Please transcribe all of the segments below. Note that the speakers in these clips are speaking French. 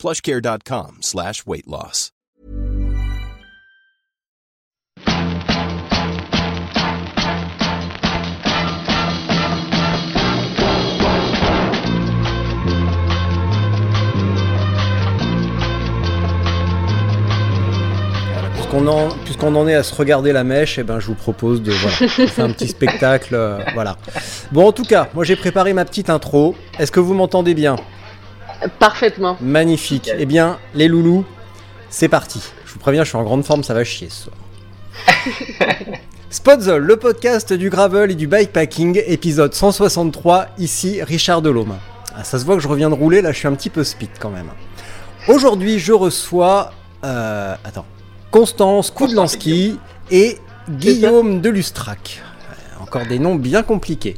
plushcare.com slash weight loss. Puisqu'on en, puisqu'on en est à se regarder la mèche, eh ben, je vous propose de voilà, de faire un petit spectacle. euh, voilà. Bon, en tout cas, moi j'ai préparé ma petite intro. Est-ce que vous m'entendez bien? Parfaitement. Magnifique. Eh bien, les loulous, c'est parti. Je vous préviens, je suis en grande forme, ça va chier ce soir. Spotzol, le podcast du gravel et du bikepacking, épisode 163, ici Richard Delhomme. Ah, ça se voit que je reviens de rouler, là je suis un petit peu speed quand même. Aujourd'hui, je reçois... euh, attends. Constance Koudlansky et Guillaume Delustrac. Encore des noms bien compliqués.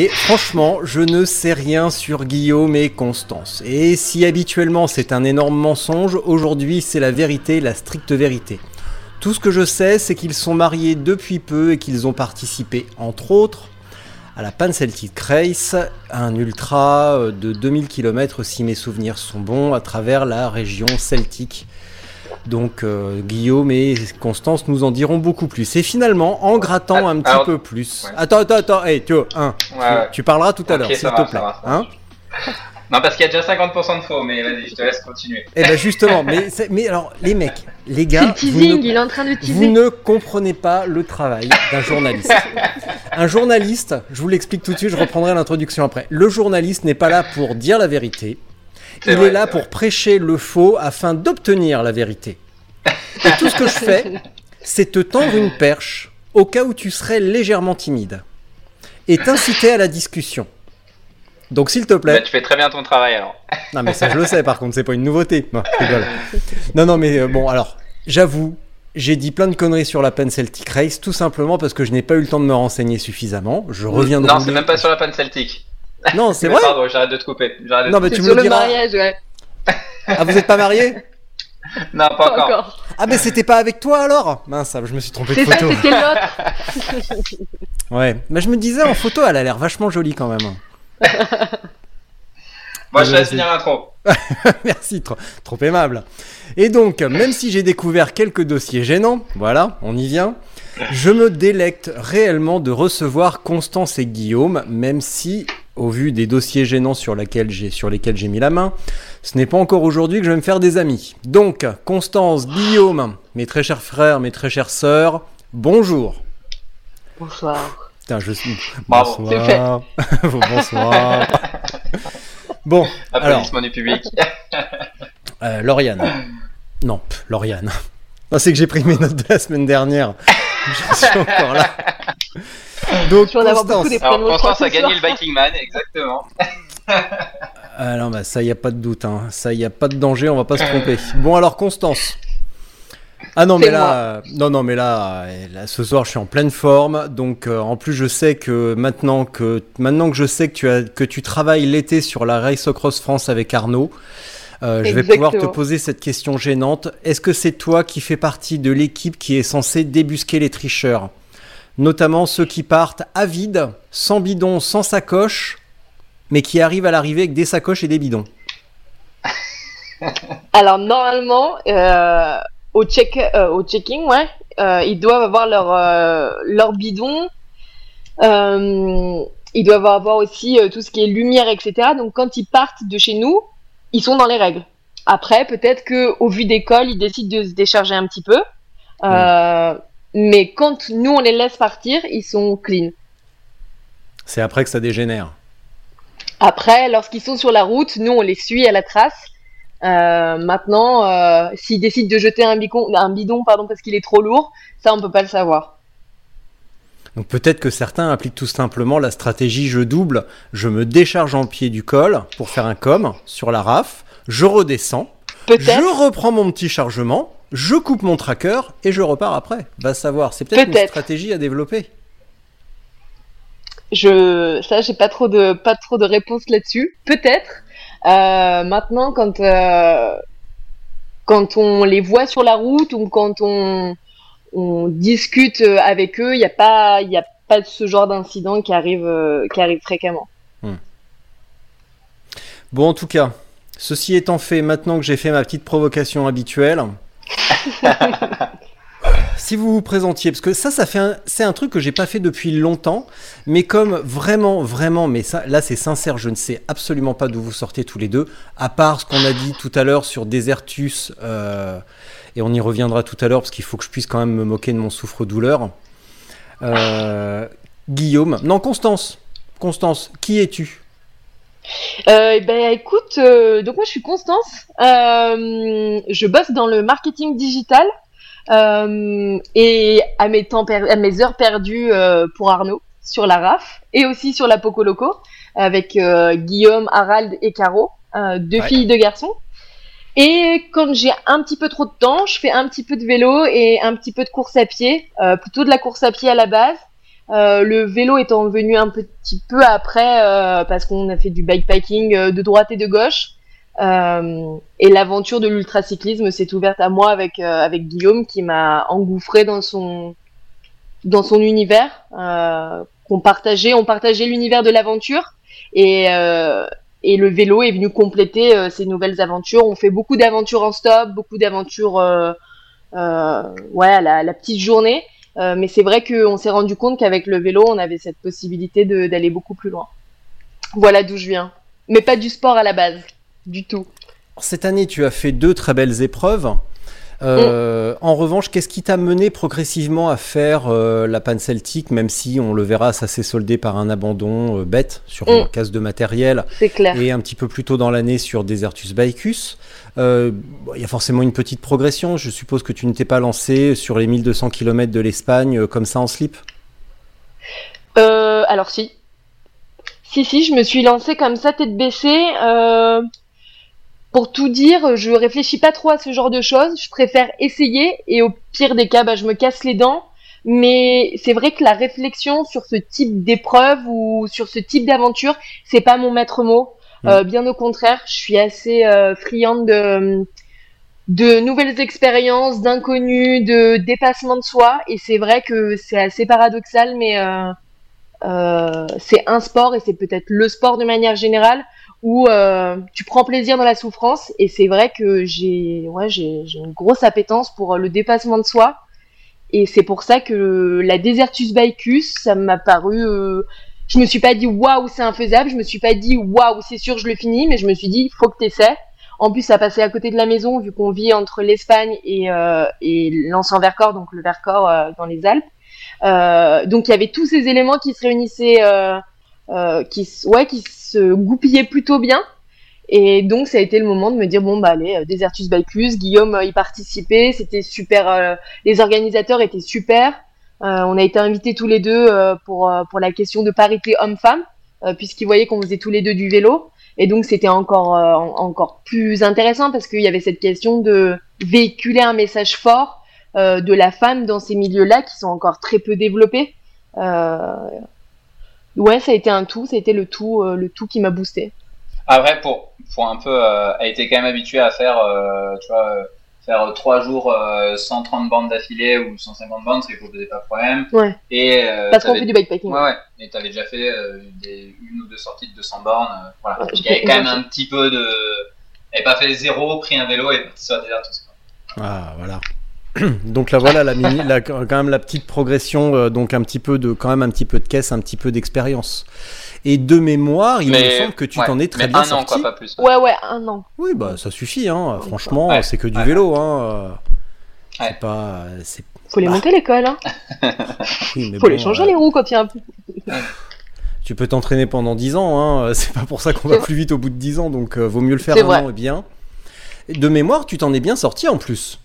Et franchement, je ne sais rien sur Guillaume et Constance. Et si habituellement c'est un énorme mensonge, aujourd'hui c'est la vérité, la stricte vérité. Tout ce que je sais, c'est qu'ils sont mariés depuis peu et qu'ils ont participé, entre autres, à la Pan Celtic Race, un ultra euh, de 2000 km si mes souvenirs sont bons, à travers la région celtique. Donc euh, Guillaume et Constance nous en diront beaucoup plus. Et finalement, en grattant Ah, un petit alors- peu plus. ouais. Attends, attends, attends, hey, tu, hein, Ouais, ouais. tu parleras tout à l'heure, s'il te plaît. va, hein Non, parce qu'il y a déjà 50% de faux, mais vas-y, je te laisse continuer. Eh ben justement, mais, c'est- mais alors les mecs, les C'est gars, le vous teasing, ne, il est en train de vous teaser. ne comprenez pas le travail d'un journaliste. Un journaliste, je vous l'explique tout de suite, je reprendrai l'introduction après. Le journaliste n'est pas là pour dire la vérité. Il vrai, est là pour vrai. prêcher le faux afin d'obtenir la vérité. Et tout ce que je fais, c'est te tendre une perche au cas où tu serais légèrement timide et t'inciter à la discussion. Donc s'il te plaît, Bah, tu fais très bien ton travail alors. non mais ça je le sais par contre, c'est pas une nouveauté. Non, non, non mais euh, bon alors, j'avoue, j'ai dit plein de conneries sur la Pen Celtic Race tout simplement parce que je n'ai pas eu le temps de me renseigner suffisamment. Je reviens de Non, c'est même pas sur la panne celtique. Non, c'est vrai Pardon, j'arrête de te couper. de Non mais tu sur me le le diras. mariage, ouais. Ah vous êtes pas mariés? Couper. Non, pas Pas encore. encore. Ah mais c'était pas avec toi alors? Mince, je me suis trompé de C'est ça, photo. c'est quel autre Ouais, mais je me disais en photo elle a l'air vachement jolie quand même. Moi, je laisse finir l'intro. Merci, trop, trop aimable. Et donc, même si j'ai découvert quelques dossiers gênants, voilà, on y vient, je me délecte réellement de recevoir Constance et Guillaume, même si, au vu des dossiers gênants sur, laquelle j'ai- sur lesquels j'ai mis la main, ce n'est pas encore aujourd'hui que je vais me faire des amis. Donc, Constance, Guillaume, mes très chers frères, mes très chères sœurs, bonjour. Bonsoir. Putain, je suis... Bravo. Bonsoir. bonsoir. Bon, alors, Applaudissements du public. Euh, Lauriane. Non, Lauriane. Non, c'est que j'ai pris mes notes de la semaine dernière. Je suis encore là. Donc, Constance. Alors, Constance ce a gagné le Viking Man, exactement. Ah non, bah ça, y a pas de doute. Hein. Ça, y a pas de danger, on va pas se tromper. Bon, alors, Constance. Ah non, mais là, non, non, mais là, euh, là, ce soir, je suis en pleine forme. Donc, euh, en plus, je sais que maintenant que, maintenant que je sais que tu as, que tu travailles l'été sur la Race Cross France avec Arnaud, euh, je vais pouvoir te poser cette question gênante. Est-ce que c'est toi qui fais partie de l'équipe qui est censée débusquer les tricheurs? Notamment ceux qui partent à vide, sans bidon, sans sacoche, mais qui arrivent à l'arrivée avec des sacoches et des bidons. Alors, normalement, euh, au, check, euh, au checking, ouais, euh, ils doivent avoir leur, leur bidon. Ils doivent avoir aussi tout ce qui est lumière, etc. Donc, quand ils partent de chez nous, ils sont dans les règles. Après, peut-être que au vu des cols, ils décident de se décharger un petit peu. Euh, Mais quand nous, on les laisse partir, ils sont clean. C'est après que ça dégénère. Après, lorsqu'ils sont sur la route, nous, on les suit à la trace. Euh, maintenant, euh, s'ils décident de jeter un, bicon, un bidon pardon, parce qu'il est trop lourd, ça, on peut pas le savoir. Donc peut-être que certains appliquent tout simplement la stratégie je double, je me décharge en pied du col pour faire un com sur la raf, je redescends. Je reprends mon petit chargement, je coupe mon tracker et je repars après. Va savoir, c'est peut-être une stratégie à développer. Je, ça, j'ai pas trop de, pas trop de réponses là-dessus. Peut-être. Euh, maintenant, quand, euh, quand on les voit sur la route ou quand on, on discute euh, avec eux, il n'y a pas, il y a pas ce genre d'incident qui arrive, euh, qui arrive fréquemment. Bon, en tout cas, ceci étant fait, maintenant que j'ai fait ma petite provocation habituelle, si vous vous présentiez, parce que ça, ça fait c'est un truc que j'ai pas fait depuis longtemps, mais comme vraiment, vraiment, mais ça, là, c'est sincère, je ne sais absolument pas d'où vous sortez tous les deux, à part ce qu'on a dit tout à l'heure sur Desertus, euh, et on y reviendra tout à l'heure parce qu'il faut que je puisse quand même me moquer de mon souffre-douleur. Euh, Guillaume, non, Constance, Constance, qui es-tu? Euh, ben écoute, donc moi je suis Constance, je bosse dans le marketing digital euh, et à mes temps à mes heures perdues euh, pour Arnaud sur la RAF et aussi sur la Poco Loco avec euh, Guillaume, Harald et Caro, deux Ouais. filles, deux garçons. Et quand j'ai un petit peu trop de temps, je fais un petit peu de vélo et un petit peu de course à pied, plutôt de la course à pied à la base. Le vélo étant venu un petit peu après parce qu'on a fait du bikepacking de droite et de gauche. Euh, et l'aventure de l'ultracyclisme s'est ouverte à moi avec, euh, avec Guillaume qui m'a engouffré dans son, dans son univers. Euh, qu'on partageait, on partageait l'univers de l'aventure et, euh, et le vélo est venu compléter euh, ces nouvelles aventures. On fait beaucoup d'aventures en stop, beaucoup d'aventures ouais, à la, la petite journée. Mais c'est vrai qu'on s'est rendu compte qu'avec le vélo, on avait cette possibilité d'aller beaucoup plus loin. Voilà d'où je viens. Mais pas du sport à la base, du tout. Cette année, tu as fait deux très belles épreuves. Euh, En revanche, qu'est-ce qui t'a mené progressivement à faire euh, la panne celtique, même si on le verra, ça s'est soldé par un abandon euh, bête sur Mm. une casse de matériel C'est clair. et un petit peu plus tôt dans l'année sur Desertus bon, Il y a forcément une petite progression. Je suppose que tu ne t'es pas lancé sur les 1200 km de l'Espagne comme ça en slip? Alors si. Si, si, je me suis lancée comme ça, tête baissée. Pour tout dire, je réfléchis pas trop à ce genre de choses. Je préfère essayer et au pire des cas, bah, je me casse les dents. Mais c'est vrai que la réflexion sur ce type d'épreuve ou sur ce type d'aventure, c'est pas mon maître mot. Euh, bien au contraire, je suis assez euh, friande de, de nouvelles expériences, d'inconnus, de dépassement de soi. Et c'est vrai que c'est assez paradoxal, mais euh, euh, c'est un sport et c'est peut-être le sport de manière générale où euh, tu prends plaisir dans la souffrance. Et c'est vrai que j'ai ouais, j'ai une grosse appétence pour le dépassement de soi. Et c'est pour ça que la Desertus Bicus, ça m'a paru. euh, je me suis pas dit waouh, c'est infaisable. Je me suis pas dit waouh, c'est sûr, je le finis. Mais je me suis dit, faut que t'essaies. En plus, ça passait à côté de la maison, vu qu'on vit entre l'Espagne et, euh, et l'Anse-en-Vercors, donc le Vercors euh, dans les Alpes. Euh, donc il y avait tous ces éléments qui se réunissaient, euh, qui, ouais, qui se goupillaient plutôt bien. Et donc ça a été le moment de me dire bon bah allez, euh, Desertus Bicus, Guillaume euh, y participait, c'était super, euh, les organisateurs étaient super. Euh, on a été invités tous les deux pour pour la question de parité homme-femme, puisqu'ils voyaient qu'on faisait tous les deux du vélo. Et donc c'était encore en- encore plus intéressant parce qu'il y avait cette question de véhiculer un message fort de la femme dans ces milieux-là qui sont encore très peu développés. Euh, ouais, ça a été un tout, ça a été le tout, euh, le tout qui m'a boosté. Après, pour, pour un peu, euh, elle était quand même habituée à faire, euh, tu vois, euh, faire trois jours euh, 130 bandes d'affilée ou 150 bandes, c'est ne posait pas de problème. Ouais. Et euh, Parce qu'on fait du bikepacking. Ouais, ouais. Et t'avais déjà fait euh, des, une ou deux sorties de 200 bornes. euh, voilà. Ouais, Donc, il y avait quand même un petit peu de. Elle n'avait pas fait zéro, pris un vélo et parti sur la Desertus, quoi. Ah voilà. Donc là voilà la mini, la- quand même la petite progression, euh, donc un petit peu de quand même un petit peu de caisse, un petit peu d'expérience. Et de mémoire, il me semble que tu ouais, t'en es très mais bien un an, sorti. quoi, pas plus. Ouais, ouais, un an. Oui bah ça suffit hein. Franchement Ouais, c'est que du ouais. vélo hein. euh, C'est Ouais. pas c'est Faut les Bah. monter l'école, hein. oui, mais Faut les changer euh, les roues quand il y a un peu. Tu peux t'entraîner pendant 10 ans, hein. c'est pas pour ça qu'on va plus vite au bout de 10 ans, donc euh, vaut mieux le faire un vrai. an et bien. De mémoire, tu t'en es bien sorti en plus.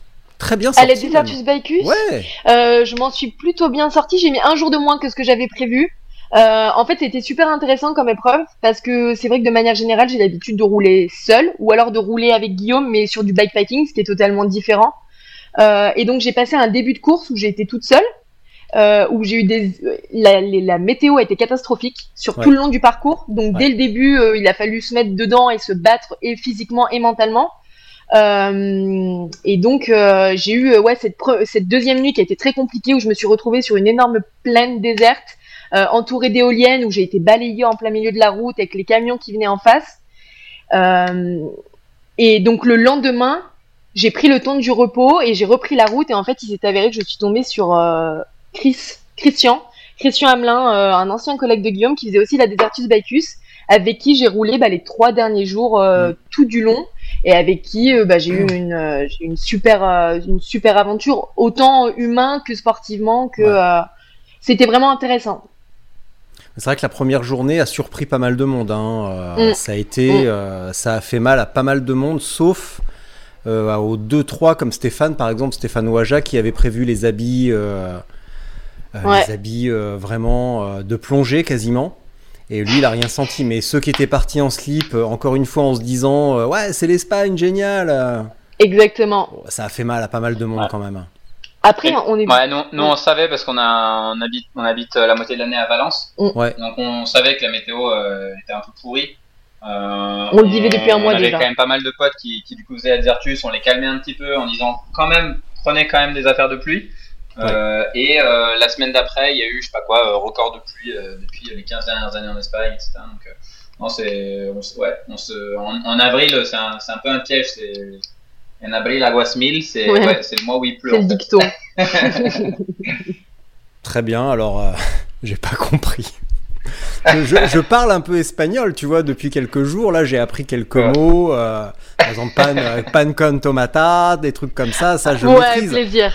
Très bien Allez, sorti. même. Desertus Bicus. Ouais. Euh, je m'en suis plutôt bien sortie. J'ai mis un jour de moins que ce que j'avais prévu. Euh, en fait, c'était super intéressant comme épreuve parce que c'est vrai que de manière générale, j'ai l'habitude de rouler seule ou alors de rouler avec Guillaume, mais sur du bikepacking, ce qui est totalement différent. Euh, et donc, j'ai passé un début de course où j'ai été toute seule, euh, où j'ai eu des la, la, météo a été catastrophique sur Ouais. tout le long du parcours. Donc, Ouais. dès le début, il a fallu se mettre dedans et se battre et physiquement et mentalement. Euh, et donc euh, j'ai eu euh, ouais cette, deuxième nuit qui a été très compliquée où je me suis retrouvée sur une énorme plaine déserte euh, entourée d'éoliennes où j'ai été balayée en plein milieu de la route avec les camions qui venaient en face. Et donc le lendemain, j'ai pris le temps du repos et j'ai repris la route et en fait il s'est avéré que je suis tombée sur Chris, Christian, Christian Hamelin, un ancien collègue de Guillaume qui faisait aussi la Desertus Bicus, avec qui j'ai roulé bah, les trois derniers jours euh, Mm. tout du long et avec qui euh, bah, j'ai eu une, euh, une super euh, une super aventure autant humain que sportivement que Ouais. c'était vraiment intéressant. C'est vrai que la première journée a surpris pas mal de monde. hein. Euh, Mm. Ça a été, Mm. euh, ça a fait mal à pas mal de monde, sauf euh, aux 2-3 comme Stéphane, par exemple, Stéphane Ouaja, qui avait prévu les habits, Ouais. les habits vraiment de plongée quasiment. Et lui, il a rien senti. Mais ceux qui étaient partis en slip, euh, encore une fois en se disant, euh, ouais, c'est l'Espagne, génial. euh, Exactement. bon, ça a fait mal à pas mal de monde Ouais. quand même. Après on est Ouais, nous, nous on savait parce qu'on a, on habite, on habite la moitié de l'année à Valence. Ouais. Donc on savait que la météo euh, était un peu pourrie. Euh, On le vivait depuis un mois on avait déjà. quand même pas mal de potes qui, qui du coup faisaient la Desertus. On les calmait un petit peu en disant quand même, prenez quand même des affaires de pluie. Euh, et euh, la semaine d'après, il y a eu, je sais pas quoi, euh, record de pluie euh, depuis les 15 dernières années en Espagne, etc. Donc, euh, non, c'est, on ouais, on se, en, en avril, c'est un, c'est un peu un piège. C'est, en avril, aguas mil, c'est, Ouais. ouais, c'est le mois où il pleut. c'est le dicton. Très bien, alors euh, j'ai pas compris. Je, je- je parle un peu espagnol, tu vois, depuis quelques jours. Là, j'ai appris quelques Ouais. mots. euh, par exemple, pan, pan con tomata, des trucs comme ça. Ça, je ouais, maîtrise. plaisir.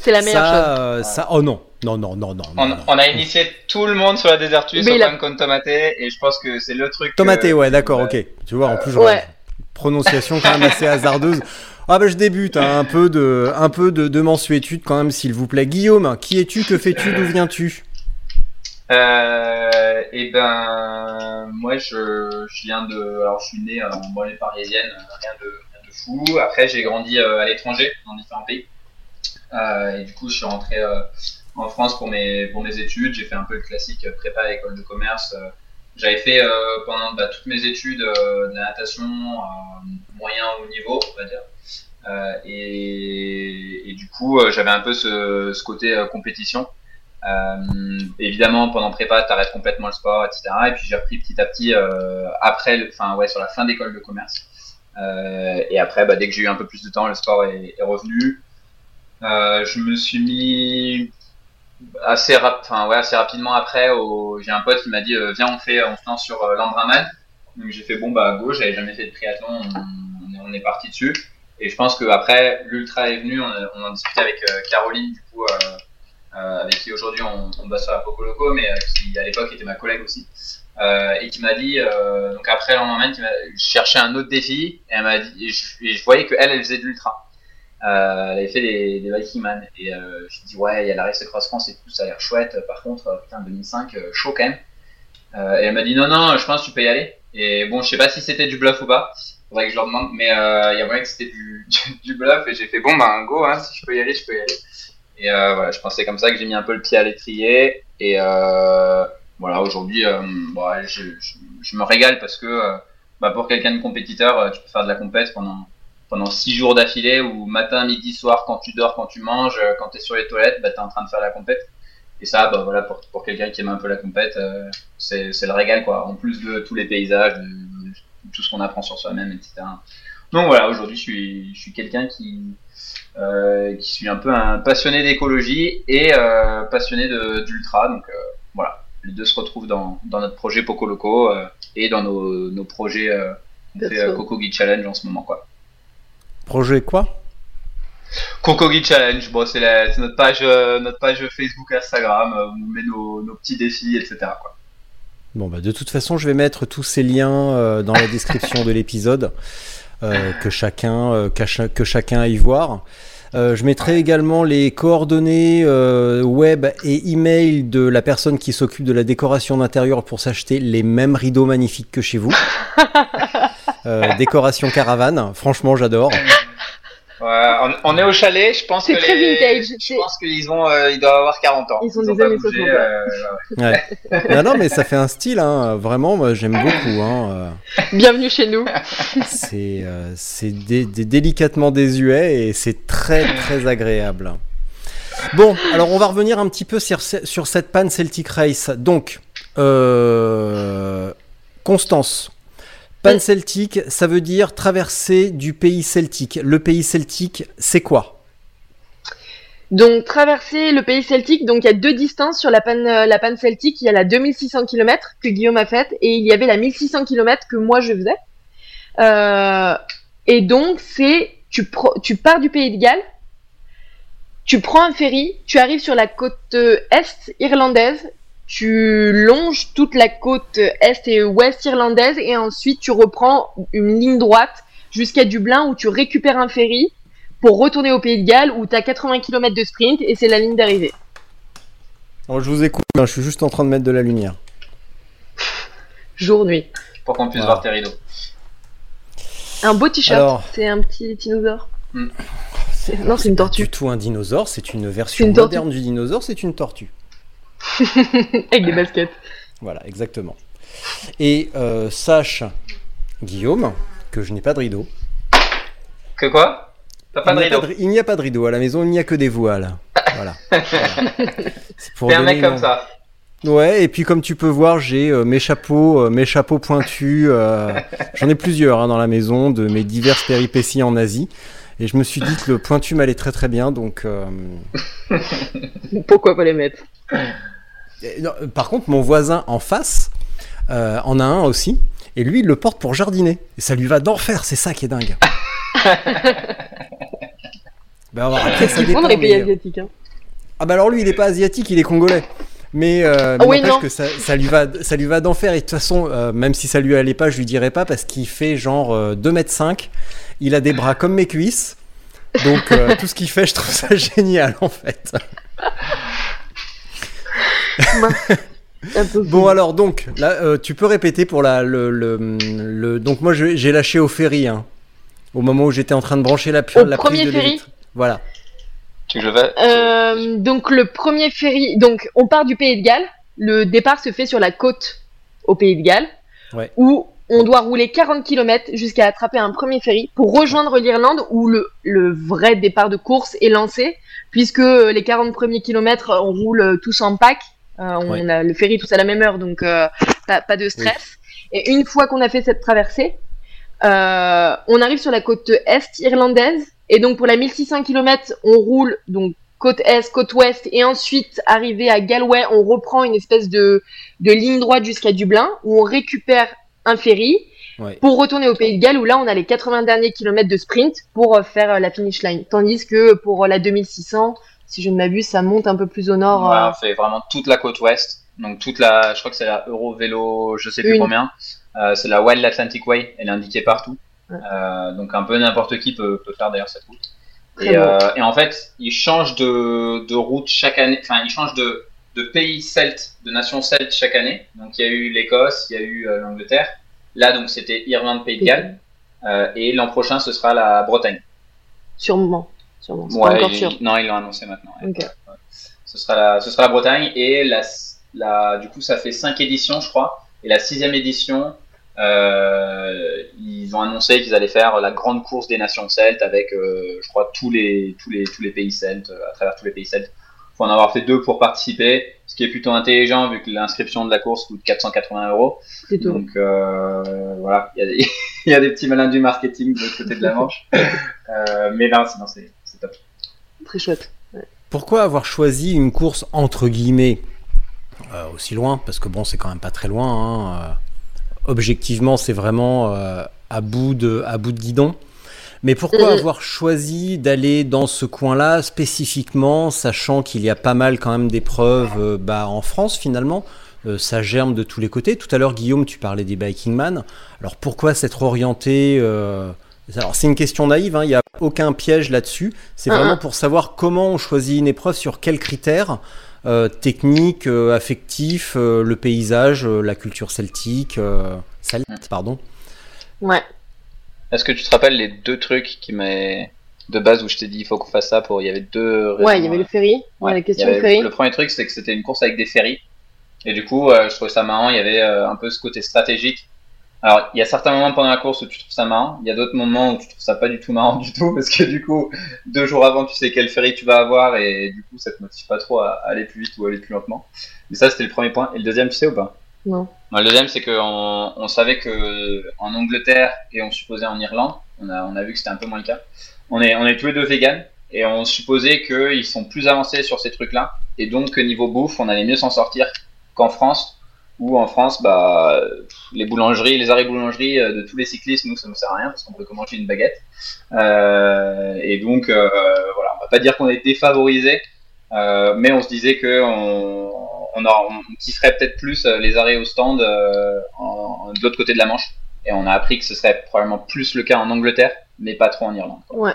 C'est la meilleure chose. ça, euh, ça, oh non, non, non, non, non. On, non, non. on a initié tout le monde sur la il a- pan con tomate, et je pense que c'est le truc. Tomaté, euh, ouais, d'accord, ok. Tu vois, en plus, je Ouais. prononciation quand même assez hasardeuse. Ah bah je débute, hein, un peu de, un peu de, de mensuétude quand même, s'il vous plaît. Guillaume, qui es-tu, que fais-tu, d'où viens-tu? Euh, et ben, moi, je, je viens de, alors je suis né en banlieue parisienne, rien de, rien de fou. Après, j'ai grandi euh, à l'étranger, dans différents pays. Euh, et du coup, je suis rentré euh, en France pour mes, pour mes études. J'ai fait un peu le classique euh, prépa à école de commerce. J'avais fait pendant bah, toutes mes études de natation, euh, moyen haut niveau, on va dire. Et, et du coup, j'avais un peu ce, côté compétition. Évidemment, pendant prépa, t'arrêtes complètement le sport, etc. Et puis j'ai repris petit à petit après, le, ouais, sur la fin d'école de commerce. Et après, bah, dès que j'ai eu un peu plus de temps, le sport est revenu. Euh, je me suis mis assez, rapidement après. J'ai un pote qui m'a dit euh, viens, on fait, on se lance sur euh, l'Ambraman. Donc j'ai fait bon bah go, j'avais jamais fait de triathlon, on, est, parti dessus. Et je pense que après l'ultra est venu, on, a- on en discutait avec Caroline du coup. Avec qui aujourd'hui on, on bosse sur la Poco Loco, mais qui à l'époque était ma collègue aussi, et qui m'a dit, donc après m'a je cherchais un autre défi, et elle m'a dit, je, et je voyais qu'elle, elle faisait de l'ultra. Euh, elle avait fait des, des Viking Man, et euh, je dis, ouais, il y a la Race Cross France et tout, ça a l'air chouette, par contre, euh, putain, 2005, euh, chaud quand même. Et elle m'a dit, non, non, je pense que tu peux y aller. Et bon, je sais pas si c'était du bluff ou pas, faudrait que je leur demande, mais il y a moyen que c'était du, bluff, et j'ai fait, bon, ben, go, hein, si je peux y aller, je peux y aller. Et voilà, je pensais comme ça que j'ai mis un peu le pied à l'étrier. Et voilà, aujourd'hui, je, me régale parce que bah, pour quelqu'un de compétiteur, tu peux faire de la compète pendant pendant six jours d'affilée ou matin, midi, soir, quand tu dors, quand tu manges, euh, quand tu es sur les toilettes, bah, tu es en train de faire la compète. Et ça, bah, voilà, pour, pour quelqu'un qui aime un peu la compète, euh, c'est c'est le régal, quoi. En plus de tous les paysages, de, de tout ce qu'on apprend sur soi-même, etc. Donc voilà, aujourd'hui, je suis, je suis quelqu'un qui, euh, qui suis un peu un passionné d'écologie et euh, passionné d'ultra. Donc euh, voilà, les deux se retrouvent dans, dans notre projet Poco Loco euh, et dans nos, nos projets Coco Geek Challenge en ce moment. quoi. Projet quoi? Geek Challenge, bon, c'est notre page, euh, notre page Facebook, Instagram, euh, où on met nos, nos petits défis, etc. Quoi. Bon, bah, de toute façon, je vais mettre tous ces liens euh, dans la description de l'épisode, euh, que chacun, euh, qu'à cha- que chacun aille voir. Euh, je mettrai également les coordonnées euh, web et email de la personne qui s'occupe de la décoration d'intérieur pour s'acheter les mêmes rideaux magnifiques que chez vous. Euh, décoration caravane, franchement j'adore. Ouais, on, on est au chalet, je pense C'est que très les- vintage, Je pense qu'ils ont, euh, ils doivent avoir 40 ans. Ils sont ont des années bougé, 60, euh, ouais. Ouais. Non, non, mais ça fait un style, hein. vraiment, moi, j'aime beaucoup. Hein. Bienvenue chez nous. C'est euh, c'est dé- dé- délicatement désuet et c'est très très agréable. Bon, alors on va revenir un petit peu sur, sur cette panne Celtic Race. Donc, euh, Constance, panne Oui. celtique, ça veut dire traversée du pays celtique. Le pays celtique, c'est quoi? Donc traverser le pays celtique, donc il y a deux distances sur la panne, euh, la panne celtique. Il y a la 2600 km que Guillaume a faite et il y avait la 1600 km que moi je faisais. Euh, et donc c'est tu, pro- tu pars du pays de Galles, tu prends un ferry, tu arrives sur la côte euh, est irlandaise, tu longes toute la côte est et ouest irlandaise et ensuite tu reprends une ligne droite jusqu'à Dublin où tu récupères un ferry pour retourner au Pays de Galles où tu as 80 km de sprint et c'est la ligne d'arrivée. Alors, Je vous écoute, hein, je suis juste en train de mettre de la lumière. Jour-nuit. Pour qu'on puisse Voilà. voir tes rideaux. Un beau t-shirt, Alors. c'est un petit dinosaure. Hmm. C'est- Non, c'est une pas tortue. du tout un dinosaure, c'est une version une moderne du dinosaure, c'est une tortue. Avec des baskets. Voilà, exactement. Et euh, sache, Guillaume, que je n'ai pas de rideau. Que quoi? T'as pas il de n'y a rideau pas de ri- il n'y a pas de rideau à la maison, il n'y a que des voiles. Voilà. Voilà. C'est pour T'es un mec comme une- ça. Ouais, et puis comme tu peux voir, j'ai euh, mes chapeaux, euh, mes chapeaux pointus. euh, J'en ai plusieurs hein, dans la maison de mes diverses péripéties en Asie. Et je me suis dit que le pointu m'allait très très bien, donc. euh, Pourquoi pas les mettre et non, par contre, mon voisin en face euh, en a un aussi, et lui, il le porte pour jardiner. Et ça lui va d'enfer, c'est ça qui est dingue. ben, alors, après, ça Ils font dépend, dans les pays mais, euh, asiatiques. Hein. Ah bah alors lui, il est pas asiatique, il est congolais. Mais, euh, mais oui, n'empêche non. que ça, ça lui va, ça lui va d'enfer. Et de toute façon, euh, même si ça lui allait pas, je lui dirais pas parce qu'il fait genre euh, 2 mètres 5 Il a des bras comme mes cuisses. Donc euh, tout ce qu'il fait, je trouve ça génial en fait. Bon alors donc, là, euh, tu peux répéter pour la, le, le, le- donc moi j'ai lâché au ferry, hein, au moment où j'étais en train de brancher la, Au la premier prise de ferry. Voilà. Je vais Euh, donc le premier ferry, donc on part du Pays de Galles. Le départ se fait sur la côte au Pays de Galles, Ouais. où on doit rouler 40 km jusqu'à attraper un premier ferry pour rejoindre l'Irlande, où le, le vrai départ de course est lancé, puisque les 40 premiers kilomètres, on roule tous en pack. Euh, on Ouais. a le ferry tous à la même heure, donc euh, pas, pas de stress. Et une fois qu'on a fait cette traversée, euh, on arrive sur la côte est irlandaise. Et donc pour la 1600 km, on roule donc côte est, côte ouest, et ensuite arrivé à Galway, on reprend une espèce de, de ligne droite jusqu'à Dublin, où on récupère un ferry Ouais. pour retourner au Pays de Galles, où là on a les 80 derniers kilomètres de sprint pour euh, faire euh, la finish line. Tandis que pour euh, la 2600, si je ne m'abuse, ça monte un peu plus au nord. Ouais, euh, on fait vraiment toute la côte ouest. Donc toute la, je crois que c'est la Euro Vélo, je sais plus Une. combien. Euh, c'est la Wild Atlantic Way, elle est indiquée partout. Ouais. Euh, donc un peu n'importe qui peut, peut faire d'ailleurs cette route. Et, euh, et en fait, ils changent de, de route chaque année. Enfin, ils changent de, de pays celte, de nation celte chaque année. Donc il y a eu l'Écosse, il y a eu euh, l'Angleterre. Là, donc c'était Irlande, Pays de Galles. Et l'an prochain, ce sera la Bretagne. Sûrement. Sûrement. C'est pas Ouais, encore sûr. non, ils l'ont annoncé maintenant. ouais. Ok. Ce sera la, ce sera la Bretagne et la, la, du coup, ça fait cinq éditions, je crois. Et la sixième édition, euh, ils ont annoncé qu'ils allaient faire la grande course des nations celtes avec, euh, je crois, tous les, tous les, tous les pays celtes, euh, à travers tous les pays celtes. Faut en avoir fait deux pour participer, ce qui est plutôt intelligent vu que l'inscription de la course coûte 480 euros. C'est tout. Donc euh, voilà, il y, a des, il y a des petits malins du marketing de l'autre côté de la Manche. Euh, mais non, sinon c'est c'est top. Très chouette. Pourquoi avoir choisi une course entre guillemets euh, aussi loin? Parce que bon, c'est quand même pas très loin. hein, euh, objectivement, c'est vraiment euh, à, bout de, à bout de guidon. Mais pourquoi Mhm. avoir choisi d'aller dans ce coin-là spécifiquement, sachant qu'il y a pas mal quand même d'épreuves euh, bah, en France finalement? Euh, ça germe de tous les côtés. Tout à l'heure, Guillaume, tu parlais des Biking Man. Alors pourquoi s'être orienté euh, Alors c'est une question naïve, hein, il n'y a aucun piège là-dessus. C'est Ah, vraiment ah. pour savoir comment on choisit une épreuve, sur quels critères euh, techniques, euh, affectifs, euh, le paysage, euh, la culture celtique, euh, celte, pardon. Ouais. Est-ce que tu te rappelles les deux trucs qui m'est de base où je t'ai dit il faut qu'on fasse ça pour il y avait deux raisons, Ouais, il y avait le ferry. Ouais, la question avait- du ferry. Le premier truc, c'est que c'était une course avec des ferries. Et du coup, euh, je trouvais ça marrant. Il y avait euh, un peu ce côté stratégique. Alors, il y a certains moments pendant la course où tu trouves ça marrant. Il y a d'autres moments où tu trouves ça pas du tout marrant du tout. Parce que du coup, deux jours avant, tu sais quel ferry tu vas avoir. Et du coup, ça te motive pas trop à aller plus vite ou aller plus lentement. Mais ça, c'était le premier point. Et le deuxième, tu sais ou pas? Non. Non, Le deuxième, c'est qu'on on savait que en Angleterre et on supposait en Irlande, on a, on a vu que c'était un peu moins le cas. On est, on est tous les deux véganes et on supposait qu'ils sont plus avancés sur ces trucs-là et donc que niveau bouffe, on allait mieux s'en sortir qu'en France. Où en France, bah, les boulangeries, les arrêts boulangeries euh, de tous les cyclistes, nous, ça ne sert à rien parce qu'on peut que manger une baguette. Euh, et donc, euh, voilà, on va pas dire qu'on est défavorisé, euh, mais on se disait que on, on, kifferait peut-être plus euh, les arrêts au stand euh, en- de l'autre côté de la Manche. Et on a appris que ce serait probablement plus le cas en Angleterre, mais pas trop en Irlande. quoi. Ouais.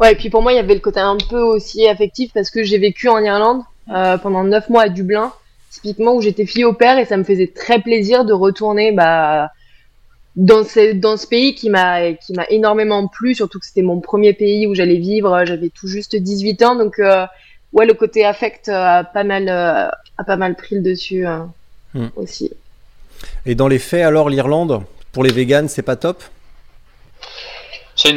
Ouais, et puis pour moi, il y avait le côté un peu aussi affectif parce que j'ai vécu en Irlande euh, pendant neuf mois à Dublin, typiquement où j'étais fille au père et ça me faisait très plaisir de retourner bah, dans, ce, dans ce pays qui m'a qui m'a énormément plu, surtout que c'était mon premier pays où j'allais vivre, j'avais tout juste 18 ans, donc euh, ouais, le côté affect euh, a pas mal, euh, a pas mal pris le dessus euh, Hmm. aussi. Et dans les faits, alors l'Irlande, pour les véganes, c'est pas top? C'est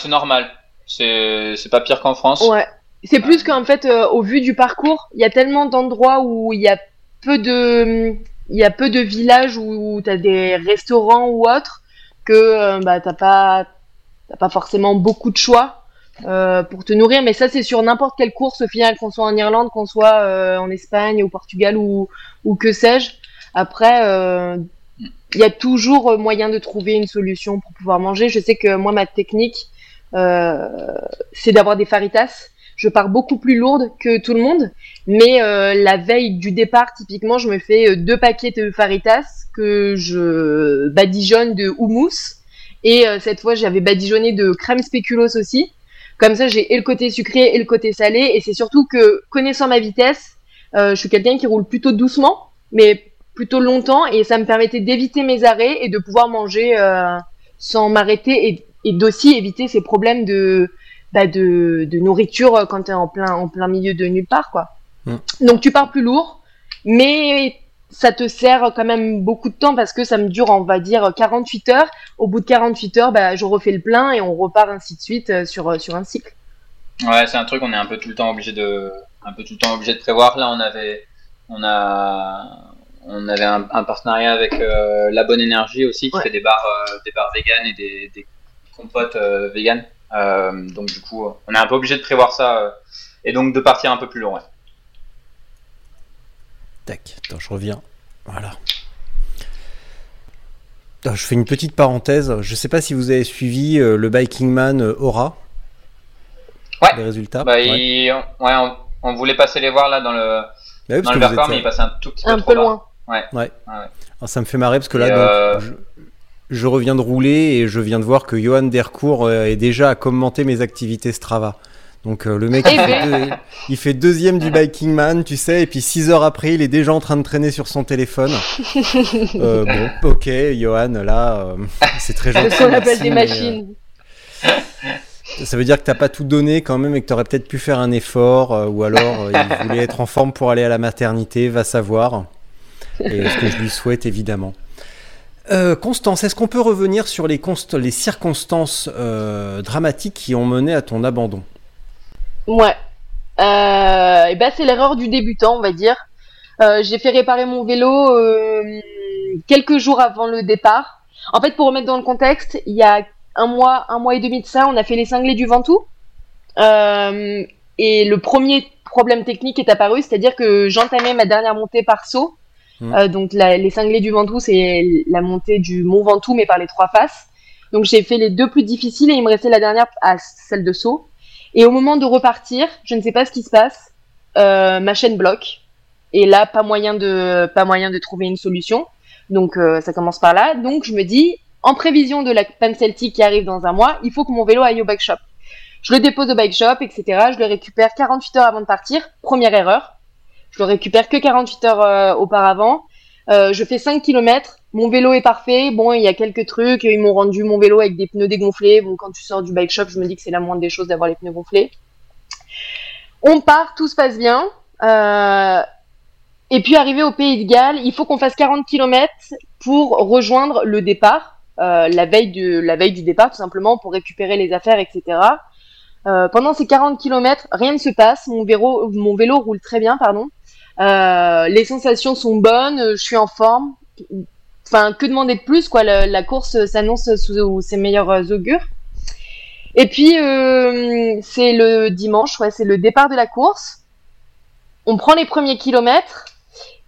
c'est normal. C'est c'est pas pire qu'en France. Ouais. C'est plus qu'en fait, euh, au vu du parcours, il y a tellement d'endroits où il y a peu de, il y a peu de villages où, tu t'as des restaurants ou autres que euh, bah t'as pas, t'as pas forcément beaucoup de choix euh, pour te nourrir. Mais ça, c'est sur n'importe quelle course au final, qu'on soit en Irlande, qu'on soit euh, en Espagne, au Portugal ou ou que sais-je. Après, il y a toujours moyen de trouver une solution pour pouvoir manger. Je sais que moi, ma technique, c'est d'avoir des faritas. Je pars beaucoup plus lourde que tout le monde, mais euh, la veille du départ, typiquement, je me fais euh, deux paquets de faritas que je badigeonne de houmous. Et euh, cette fois, j'avais badigeonné de crème spéculoos aussi. Comme ça, j'ai et le côté sucré et le côté salé. Et c'est surtout que, connaissant ma vitesse, je suis quelqu'un qui roule plutôt doucement, mais plutôt longtemps. Et ça me permettait d'éviter mes arrêts et de pouvoir manger sans m'arrêter et, et d'aussi éviter ces problèmes de, bah, de, de nourriture quand tu es en plein, en plein milieu de nulle part. quoi. Mm. Donc tu pars plus lourd, mais ça te sert quand même beaucoup de temps parce que ça me dure, on va dire, 48 heures. Au bout de 48 heures, bah, je refais le plein et on repart ainsi de suite euh, sur, euh, sur un cycle. Ouais, c'est un truc on est un peu tout le temps obligé de, un peu tout le temps obligé de prévoir. Là, on avait, on a, on avait un, un partenariat avec euh, La Bonne Énergie aussi, qui Ouais. fait des bars, euh, des bars vegan et des, des compotes euh, vegan. Euh, donc du coup, on est un peu obligé de prévoir ça euh, et donc de partir un peu plus loin. ouais. Tac, attends, je reviens. Voilà. Ah, Je fais une petite parenthèse. Je sais pas si vous avez suivi euh, le Biking Man euh, Aura. Ouais. Les résultats. Bah, Ouais. il- ouais, on, on voulait passer les voir là dans le, Bah oui, parce dans le que vous Vercors, êtes- mais il passait un tout petit peu Un trop peu bas. loin. Alors, ça me fait marrer parce que là, Et, donc, euh, je, je reviens de rouler et je viens de voir que Johan Dercourt euh, est déjà à commenter mes activités Strava. Donc euh, le mec, il Eh fait, deux- il fait deuxième du Biking Man, tu sais, et puis six heures après, il est déjà en train de traîner sur son téléphone. Euh, bon, ok, Johan, là, euh, c'est très gentil. C'est ce qu'on appelle des machines. ça veut dire que t'as pas tout donné quand même et que t'aurais peut-être pu faire un effort, ou alors il voulait être en forme pour aller à la maternité, va savoir. Et ce que je lui souhaite évidemment. Euh, Constance, est-ce qu'on peut revenir sur les, const- les circonstances euh, dramatiques qui ont mené à ton abandon? Ouais. Euh, et ben c'est l'erreur du débutant, on va dire. J'ai fait réparer mon vélo quelques jours avant le départ. En fait, pour remettre dans le contexte, il y a un mois, un mois et demi de ça, on a fait les cinglés du Ventoux. Et le premier problème technique est apparu, c'est-à-dire que j'entamais ma dernière montée par saut. Mhm. Euh, donc les cinglés du Ventoux, c'est la montée du Mont Ventoux, mais par les trois faces. Donc j'ai fait les deux plus difficiles et il me restait la dernière à celle de saut. Et au moment de repartir, je ne sais pas ce qui se passe, euh, ma chaîne bloque. Et là, pas moyen de, pas moyen de trouver une solution. Donc euh, ça commence par là. Donc je me dis, en prévision de la panne celtique qui arrive dans un mois, il faut que mon vélo aille au bike shop. Je le dépose au bike shop, etc. Je le récupère 48 heures avant de partir. Première erreur. Je le récupère que 48 heures euh, auparavant. Euh, je fais 5 km. Mon vélo est parfait. Bon, il y a quelques trucs. Ils m'ont rendu mon vélo avec des pneus dégonflés. Bon, quand tu sors du bike shop, je me dis que c'est la moindre des choses d'avoir les pneus gonflés. On part, tout se passe bien. Euh, et puis arrivé au Pays de Galles, il faut qu'on fasse 40 km pour rejoindre le départ, la veille de la veille du départ tout simplement pour récupérer les affaires, etc. Pendant ces 40 km, rien ne se passe. Mon vélo, mon vélo roule très bien, pardon. Euh, les sensations sont bonnes, je suis en forme. Enfin, que demander de plus quoi? La, course s'annonce sous ses meilleurs augures. Et puis euh, c'est le dimanche, ouais, c'est le départ de la course. On prend les premiers kilomètres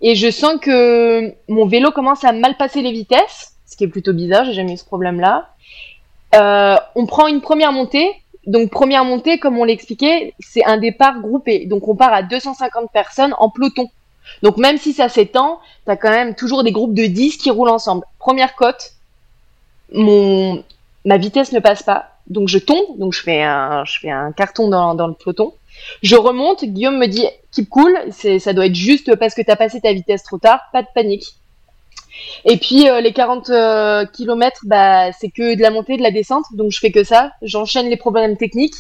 et je sens que mon vélo commence à mal passer les vitesses, ce qui est plutôt bizarre. J'ai jamais eu ce problème-là. Euh, on prend une première montée. Donc première montée, comme on l'expliquait, c'est un départ groupé. Donc on part à 250 personnes en peloton. Donc même si ça s'étend, t'as quand même toujours des groupes de 10 qui roulent ensemble. Première côte, mon ma vitesse ne passe pas. Donc je tombe, donc je fais un, carton dans, le peloton. Je remonte, Guillaume me dit keep cool, ça doit être juste parce que t'as passé ta vitesse trop tard, pas de panique. Et puis euh, les 40 euh, km, bah, c'est que de la montée, de la descente, donc je fais que ça. J'enchaîne les problèmes techniques.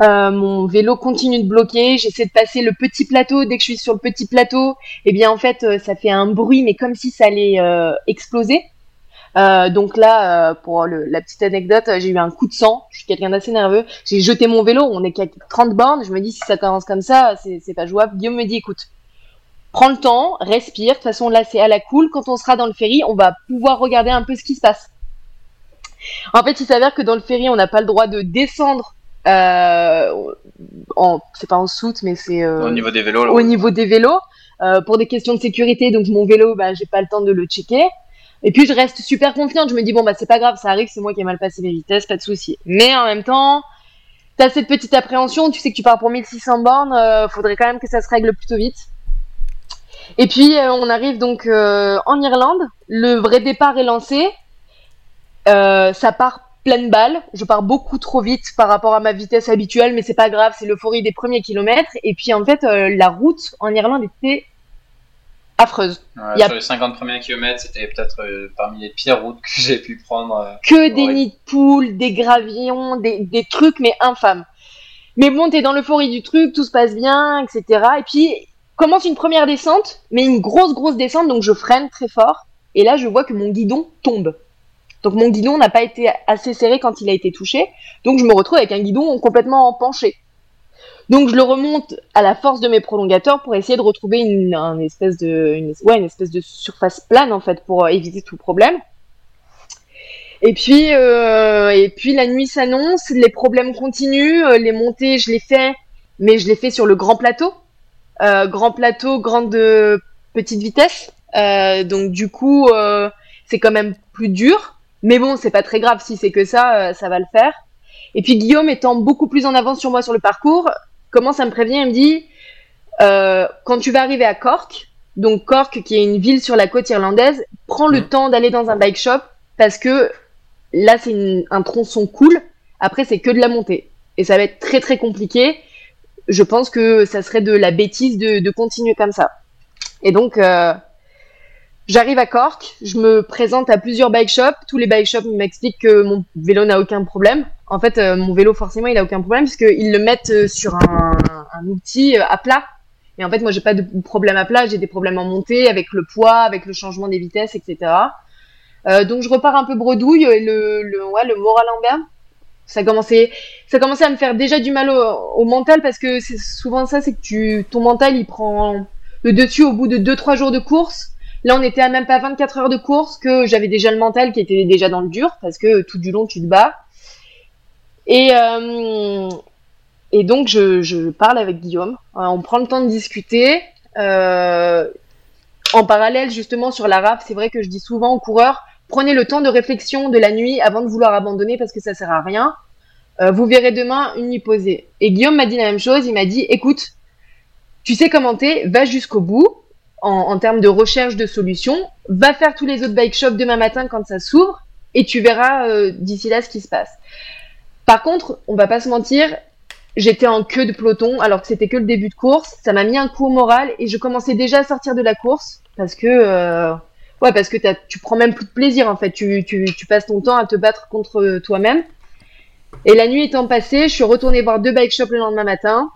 Euh, mon vélo continue de bloquer. J'essaie de passer le petit plateau. Dès que je suis sur le petit plateau, eh bien en fait, ça fait un bruit, mais comme si ça allait exploser. Donc là, pour la petite anecdote, j'ai eu un coup de sang. Je suis quelqu'un d'assez nerveux. J'ai jeté mon vélo. On est qu'à 30 bornes. Je me dis si ça commence comme ça, c'est pas jouable. Guillaume me dit écoute, prends le temps, respire. De toute façon, là, c'est à la cool. Quand on sera dans le ferry, on va pouvoir regarder un peu ce qui se passe. En fait, il s'avère que dans le ferry, on n'a pas le droit de descendre. Euh, en, c'est pas en soute, mais c'est euh, Au niveau des vélos, là, au ouais. niveau des vélos euh, pour des questions de sécurité. Donc mon vélo, bah, j'ai pas le temps de le checker. Et puis je reste super confiante. Je me dis bon bah c'est pas grave, ça arrive, c'est moi qui ai mal passé mes vitesses, pas de souci. Mais en même temps, t'as cette petite appréhension. Tu sais que tu pars pour 1600 bornes, faudrait quand même que ça se règle plutôt vite. Et puis euh, on arrive donc euh, en Irlande. Le vrai départ est lancé. Euh, ça part pleine balle. Je pars beaucoup trop vite par rapport à ma vitesse habituelle, mais c'est pas grave, c'est l'euphorie des premiers kilomètres. Et puis en fait, la route en Irlande était affreuse. Ouais, y a- Sur les 50 premiers kilomètres, c'était peut-être euh, parmi les pires routes que j'ai pu prendre. euh. Que des nids de poules, des gravillons, des, des trucs mais infâmes. Mais bon, t'es dans l'euphorie du truc, tout se passe bien, etc. Et puis commence une première descente, mais une grosse grosse descente, donc je freine très fort. Et là, je vois que mon guidon tombe. Donc mon guidon n'a pas été assez serré quand il a été touché, donc je me retrouve avec un guidon complètement penché. Donc je le remonte à la force de mes prolongateurs pour essayer de retrouver une, un espèce de, espèce de surface plane en fait pour euh, éviter tout problème. Et puis, euh, et puis la nuit s'annonce, les problèmes continuent, euh, les montées je les fais, mais je les fais sur le grand plateau, grand plateau, grande euh, petite vitesse. Euh, donc du coup, euh, c'est quand même plus dur. Mais bon, c'est pas très grave si c'est que ça, euh, ça va le faire. Et puis Guillaume étant beaucoup plus en avance sur moi sur le parcours, commence à me prévenir, il me dit euh, quand tu vas arriver à Cork, donc Cork qui est une ville sur la côte irlandaise, prends le Mhm. temps d'aller dans un bike shop parce que là c'est un tronçon cool. Après c'est que de la montée et ça va être très très compliqué. Je pense que ça serait de la bêtise de, de continuer comme ça. Et donc euh, J'arrive à Cork, je me présente à plusieurs bike shops. Tous les bike shops m'expliquent que mon vélo n'a aucun problème. En fait, euh, mon vélo, forcément, il a aucun problème puisqu'ils le mettent euh, sur un, un outil euh, à plat. Et en fait, moi, j'ai pas de problème à plat, j'ai des problèmes en montée avec le poids, avec le changement des vitesses, etc. Euh, donc, je repars un peu bredouille le, le, ouais, le moral en berne. Ça commençait, ça commençait à me faire déjà du mal au, mental parce que c'est souvent ça, c'est que tu, ton mental, il prend le dessus au bout de 2-3 jours de course. Là, on était à même pas 24 heures de course que j'avais déjà le mental qui était déjà dans le dur parce que tout du long, tu te bats. Et, euh, et donc, je, je parle avec Guillaume. Euh, on prend le temps de discuter. Euh, en parallèle, justement, sur la RAF, c'est vrai que je dis souvent aux coureurs, prenez le temps de réflexion de la nuit avant de vouloir abandonner parce que ça sert à rien. Euh, vous verrez demain une nuit posée. Et Guillaume m'a dit la même chose. Il m'a dit, écoute, tu sais comment t'es, va jusqu'au bout en, en termes de recherche de solutions, va faire tous les autres bike shops demain matin quand ça s'ouvre, et tu verras euh, d'ici là ce qui se passe. Par contre, on va pas se mentir, j'étais en queue de peloton alors que c'était que le début de course. Ça m'a mis un coup au moral et je commençais déjà à sortir de la course parce que euh, ouais parce que tu prends même plus de plaisir en fait. Tu, passes ton temps à te battre contre toi-même. Et la nuit étant passée, je suis retournée voir deux bike shops le lendemain matin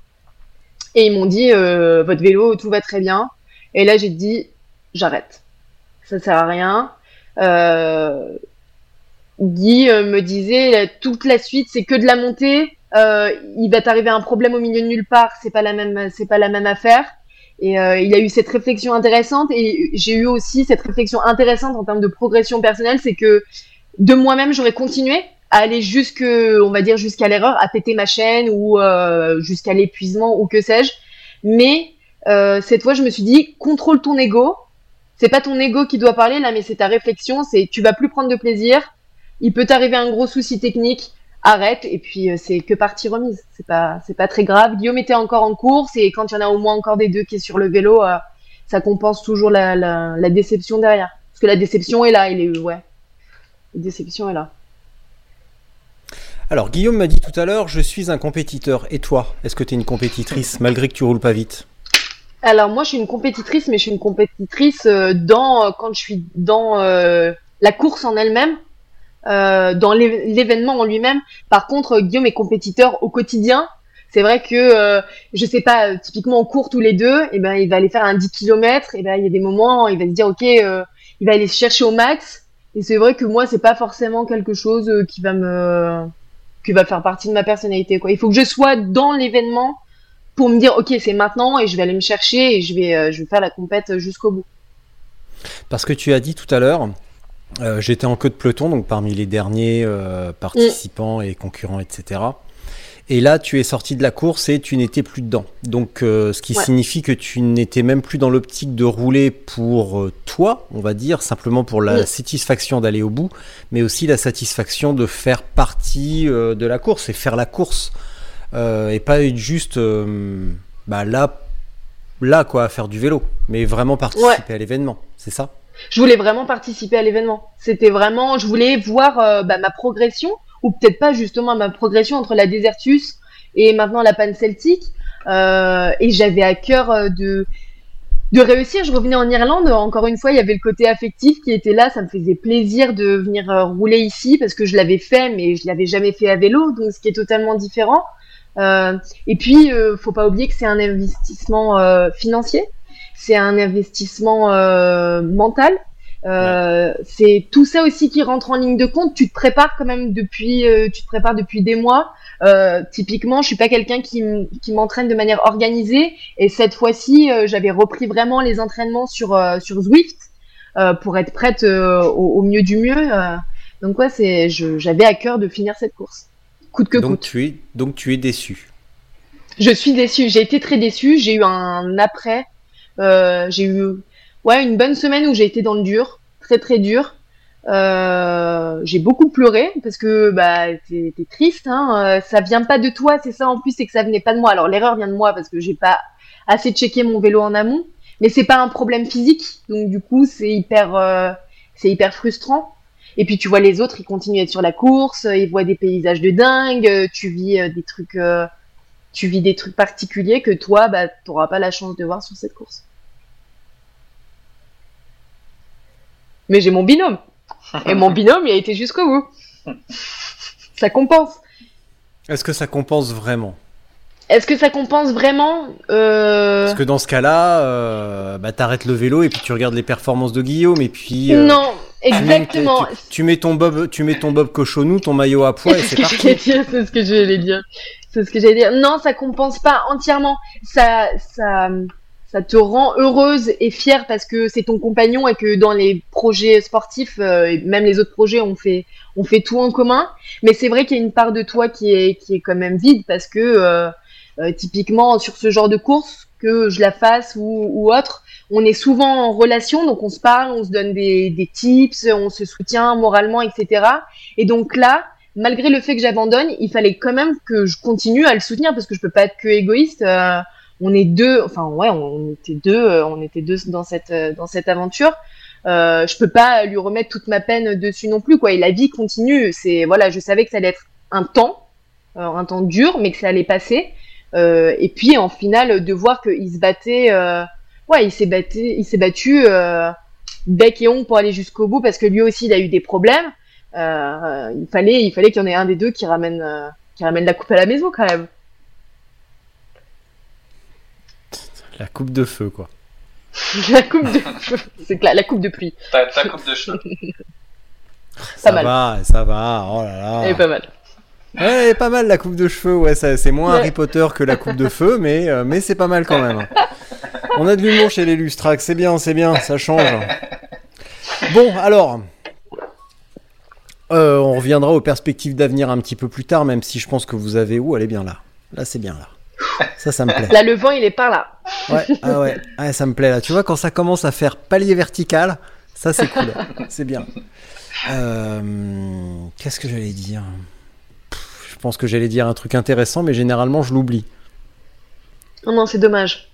et ils m'ont dit euh, votre vélo tout va très bien. Et là j'ai dit j'arrête, ça sert à rien. Euh, Guy euh, me disait toute la suite c'est que de la montée. Euh, il va t'arriver un problème au milieu de nulle part, c'est pas la même, c'est pas la même affaire. Et euh, il a eu cette réflexion intéressante et j'ai eu aussi cette réflexion intéressante en termes de progression personnelle, c'est que de moi-même j'aurais continué à aller jusque, on va dire jusqu'à l'erreur, à péter ma chaîne ou euh, jusqu'à l'épuisement ou que sais-je. Mais euh, cette fois je me suis dit contrôle ton ego. C'est pas ton ego qui doit parler là, mais c'est ta réflexion. C'est tu vas plus prendre de plaisir il peut t'arriver un gros souci technique, arrête et puis euh, c'est que partie remise. C'est pas c'est pas très grave. Guillaume était encore en course et quand il y en a au moins encore des deux qui est sur le vélo, euh, ça compense toujours la, la, la, déception derrière. Parce que la déception est là, il est ouais. La déception est là. Alors Guillaume m'a dit tout à l'heure, je suis un compétiteur. Et toi, est-ce que tu es une compétitrice malgré que tu roules pas vite? Alors moi, je suis une compétitrice, mais je suis une compétitrice euh, dans quand je suis dans la course en elle-même euh, dans l'événement en lui-même. Par contre, Guillaume est compétiteur au quotidien. C'est vrai que euh, je sais pas, typiquement en cours tous les deux, et eh ben il va aller faire un 10 km, et ben il y a des moments, il va se dire ok, euh, il va aller se chercher au max. Et c'est vrai que moi c'est pas forcément quelque chose euh, qui va me qui va faire partie de ma personnalité. Il faut que je sois dans l'événement pour me dire ok c'est maintenant et je vais aller me chercher et je vais je vais faire la compète jusqu'au bout. Parce que tu as dit tout à l'heure, euh, j'étais en queue de peloton, donc parmi les derniers euh, participants et concurrents, etc. Et là, tu es sorti de la course et tu n'étais plus dedans. Donc, euh, ce qui signifie que tu n'étais même plus dans l'optique de rouler pour toi, on va dire, simplement pour la satisfaction d'aller au bout, mais aussi la satisfaction de faire partie de la course et faire la course. et pas être juste bah, là, là, quoi, à faire du vélo, mais vraiment participer à l'événement. C'est ça? Je voulais vraiment participer à l'événement. C'était vraiment, je voulais voir euh, bah, ma progression, ou peut-être pas justement ma progression entre la Desertus et maintenant la Pan Celtic. Euh, et j'avais à cœur euh, de de réussir. Je revenais en Irlande. Encore une fois, il y avait le côté affectif qui était là. Ça me faisait plaisir de venir rouler ici parce que je l'avais fait, mais je l'avais jamais fait à vélo, donc ce qui est totalement différent. Et puis, euh, faut pas oublier que c'est un investissement financier c'est un investissement euh, mental. Euh, c'est tout ça aussi qui rentre en ligne de compte. Tu te prépares quand même depuis, euh, tu te prépares depuis des mois. Typiquement, je suis pas quelqu'un qui, qui m'entraîne de manière organisée. Et cette fois-ci, j'avais repris vraiment les entraînements sur sur Zwift pour être prête au, au, mieux du mieux. donc ouais, c'est, j'avais à cœur de finir cette course, coûte que donc coûte. Tu es, donc tu es déçu. Je suis déçu. J'ai été très déçu. J'ai eu un après euh, j'ai eu ouais une bonne semaine où j'ai été dans le dur, très très dur. Euh, j'ai beaucoup pleuré parce que bah t'es triste, hein. Euh, ça vient pas de toi, c'est ça en plus, c'est que ça venait pas de moi. Alors l'erreur vient de moi parce que j'ai pas assez checké mon vélo en amont, mais c'est pas un problème physique, donc du coup c'est hyper c'est hyper frustrant. Et puis tu vois les autres, ils continuent à être sur la course, ils voient des paysages de dingue, tu vis des trucs tu vis des trucs particuliers que toi, bah, tu n'auras pas la chance de voir sur cette course. Mais j'ai mon binôme. Et mon binôme, il a été jusqu'au bout. Ça compense. Est-ce que ça compense vraiment? Est-ce que ça compense vraiment euh... Parce que dans ce cas-là, euh, bah, t'arrêtes le vélo et puis tu regardes les performances de Guillaume et puis. Euh, non, exactement. Tu, tu, tu, mets ton bob, tu mets ton bob cochonou, ton maillot à poids et c'est parti. C'est ce que je voulais dire. C'est ce que j'allais dire. Non, ça compense pas entièrement. Ça, ça, ça te rend heureuse et fière parce que c'est ton compagnon et que dans les projets sportifs, euh, même les autres projets, on fait, on fait tout en commun. Mais c'est vrai qu'il y a une part de toi qui est, qui est quand même vide parce que euh, euh, typiquement sur ce genre de course, que je la fasse ou, ou, autre, on est souvent en relation, donc on se parle, on se donne des, des tips, on se soutient moralement, etc. Et donc là, malgré le fait que j'abandonne, il fallait quand même que je continue à le soutenir parce que je peux pas être que égoïste. On est deux, enfin ouais, on était deux, euh, on était deux dans cette euh, dans cette aventure. euh, je peux pas lui remettre toute ma peine dessus non plus quoi. Et la vie continue. C'est voilà, je savais que ça allait être un temps, euh, un temps dur, mais que ça allait passer. Euh, et puis en finale de voir qu'il se battait, euh, ouais, il s'est battu, il s'est battu bec et ongle pour aller jusqu'au bout parce que lui aussi il a eu des problèmes. Il fallait, il fallait qu'il y en ait un des deux qui ramène, qui ramène la coupe à la maison quand même. La coupe de feu, quoi. la coupe de, c'est clair, la coupe de pluie. Ta, ta coupe de cheveux. Ça mal. va, ça va. Oh là là. Elle est pas mal. Ouais, elle est pas mal la coupe de cheveux. Ouais, ça- c'est moins Ouais. Harry Potter que la coupe de feu, mais, euh, mais c'est pas mal quand même. On a de l'humour chez les Lustrax. C'est bien, c'est bien, ça change. Bon, alors. euh, on reviendra aux perspectives d'avenir un petit peu plus tard, même si je pense que vous avez. Ouh, elle est bien là. Là, c'est bien là. Ça, ça me plaît. Là, le vent, il est par là. Ouais, ah ouais, ouais, ça me plaît là. Tu vois, quand ça commence à faire palier vertical, ça c'est cool. c'est bien. Euh, Qu'est-ce que j'allais dire? Pff, Je pense que j'allais dire un truc intéressant, mais généralement je l'oublie. Non, non, c'est dommage.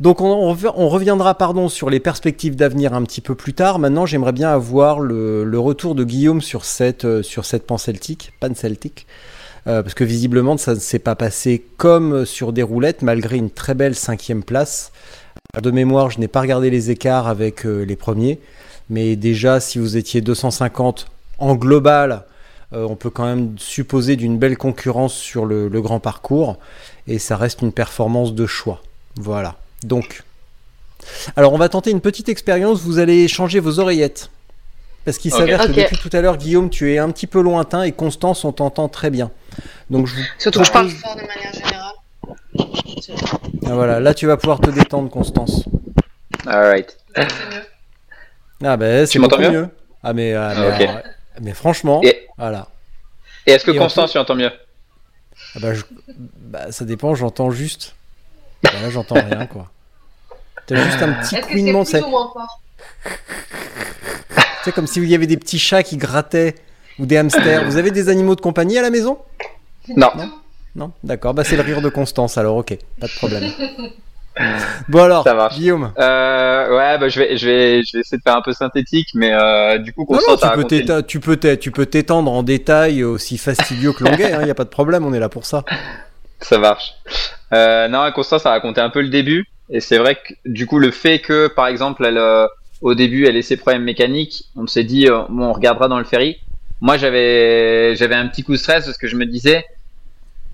Donc on, on rev- on reviendra pardon sur les perspectives d'avenir un petit peu plus tard. Maintenant, j'aimerais bien avoir le, le retour de Guillaume sur cette euh, sur cette pan celtique, pan celtique, Euh, parce que visiblement ça ne s'est pas passé comme sur des roulettes, malgré une très belle cinquième place. De mémoire, je n'ai pas regardé les écarts avec euh, les premiers, mais déjà si vous étiez 250 en global, euh, on peut quand même supposer d'une belle concurrence sur le, le grand parcours, et ça reste une performance de choix. Voilà. Donc, alors on va tenter une petite expérience. Vous allez changer vos oreillettes. Parce qu'il s'avère que depuis tout à l'heure, Guillaume, tu es un petit peu lointain et Constance, on t'entend très bien. Donc je vous Surtout que je parle propose- fort de manière générale. Ah, voilà, là tu vas pouvoir te détendre, Constance. Alright. Ah ben c'est Tu m'entends beaucoup mieux mieux. Ah mais, ah, mais, ok. alors, mais franchement, Et- voilà. Et est-ce que Et Constance, tu entends mieux Ah bah, je- bah, ça dépend, j'entends juste. Bah, là j'entends rien quoi. T'as juste un petit couinement, c'est moins fort c'est comme s'il y avait des petits chats qui grattaient ou des hamsters. Vous avez des animaux de compagnie à la maison? Non. Non D'accord, bah c'est le rire de Constance alors, ok, pas de problème. Bon alors, Ça marche. Guillaume. Euh, ouais, bah, je vais, je vais, je vais essayer de faire un peu synthétique, mais euh, du coup, Non, non, Constance tu a peux, raconté. t'éta- tu, peux t'é- tu peux t'étendre en détail aussi fastidieux que longuet, il n'y a pas de problème, on est là pour ça. Ça marche. Euh, non, Constance a raconté un peu le début, et c'est vrai que du coup, le fait que, par exemple, elle, euh, au début, elle ait ses problèmes mécaniques, on s'est dit, euh, bon, on regardera dans le ferry. Moi, j'avais, j'avais un petit coup de stress parce que je me disais,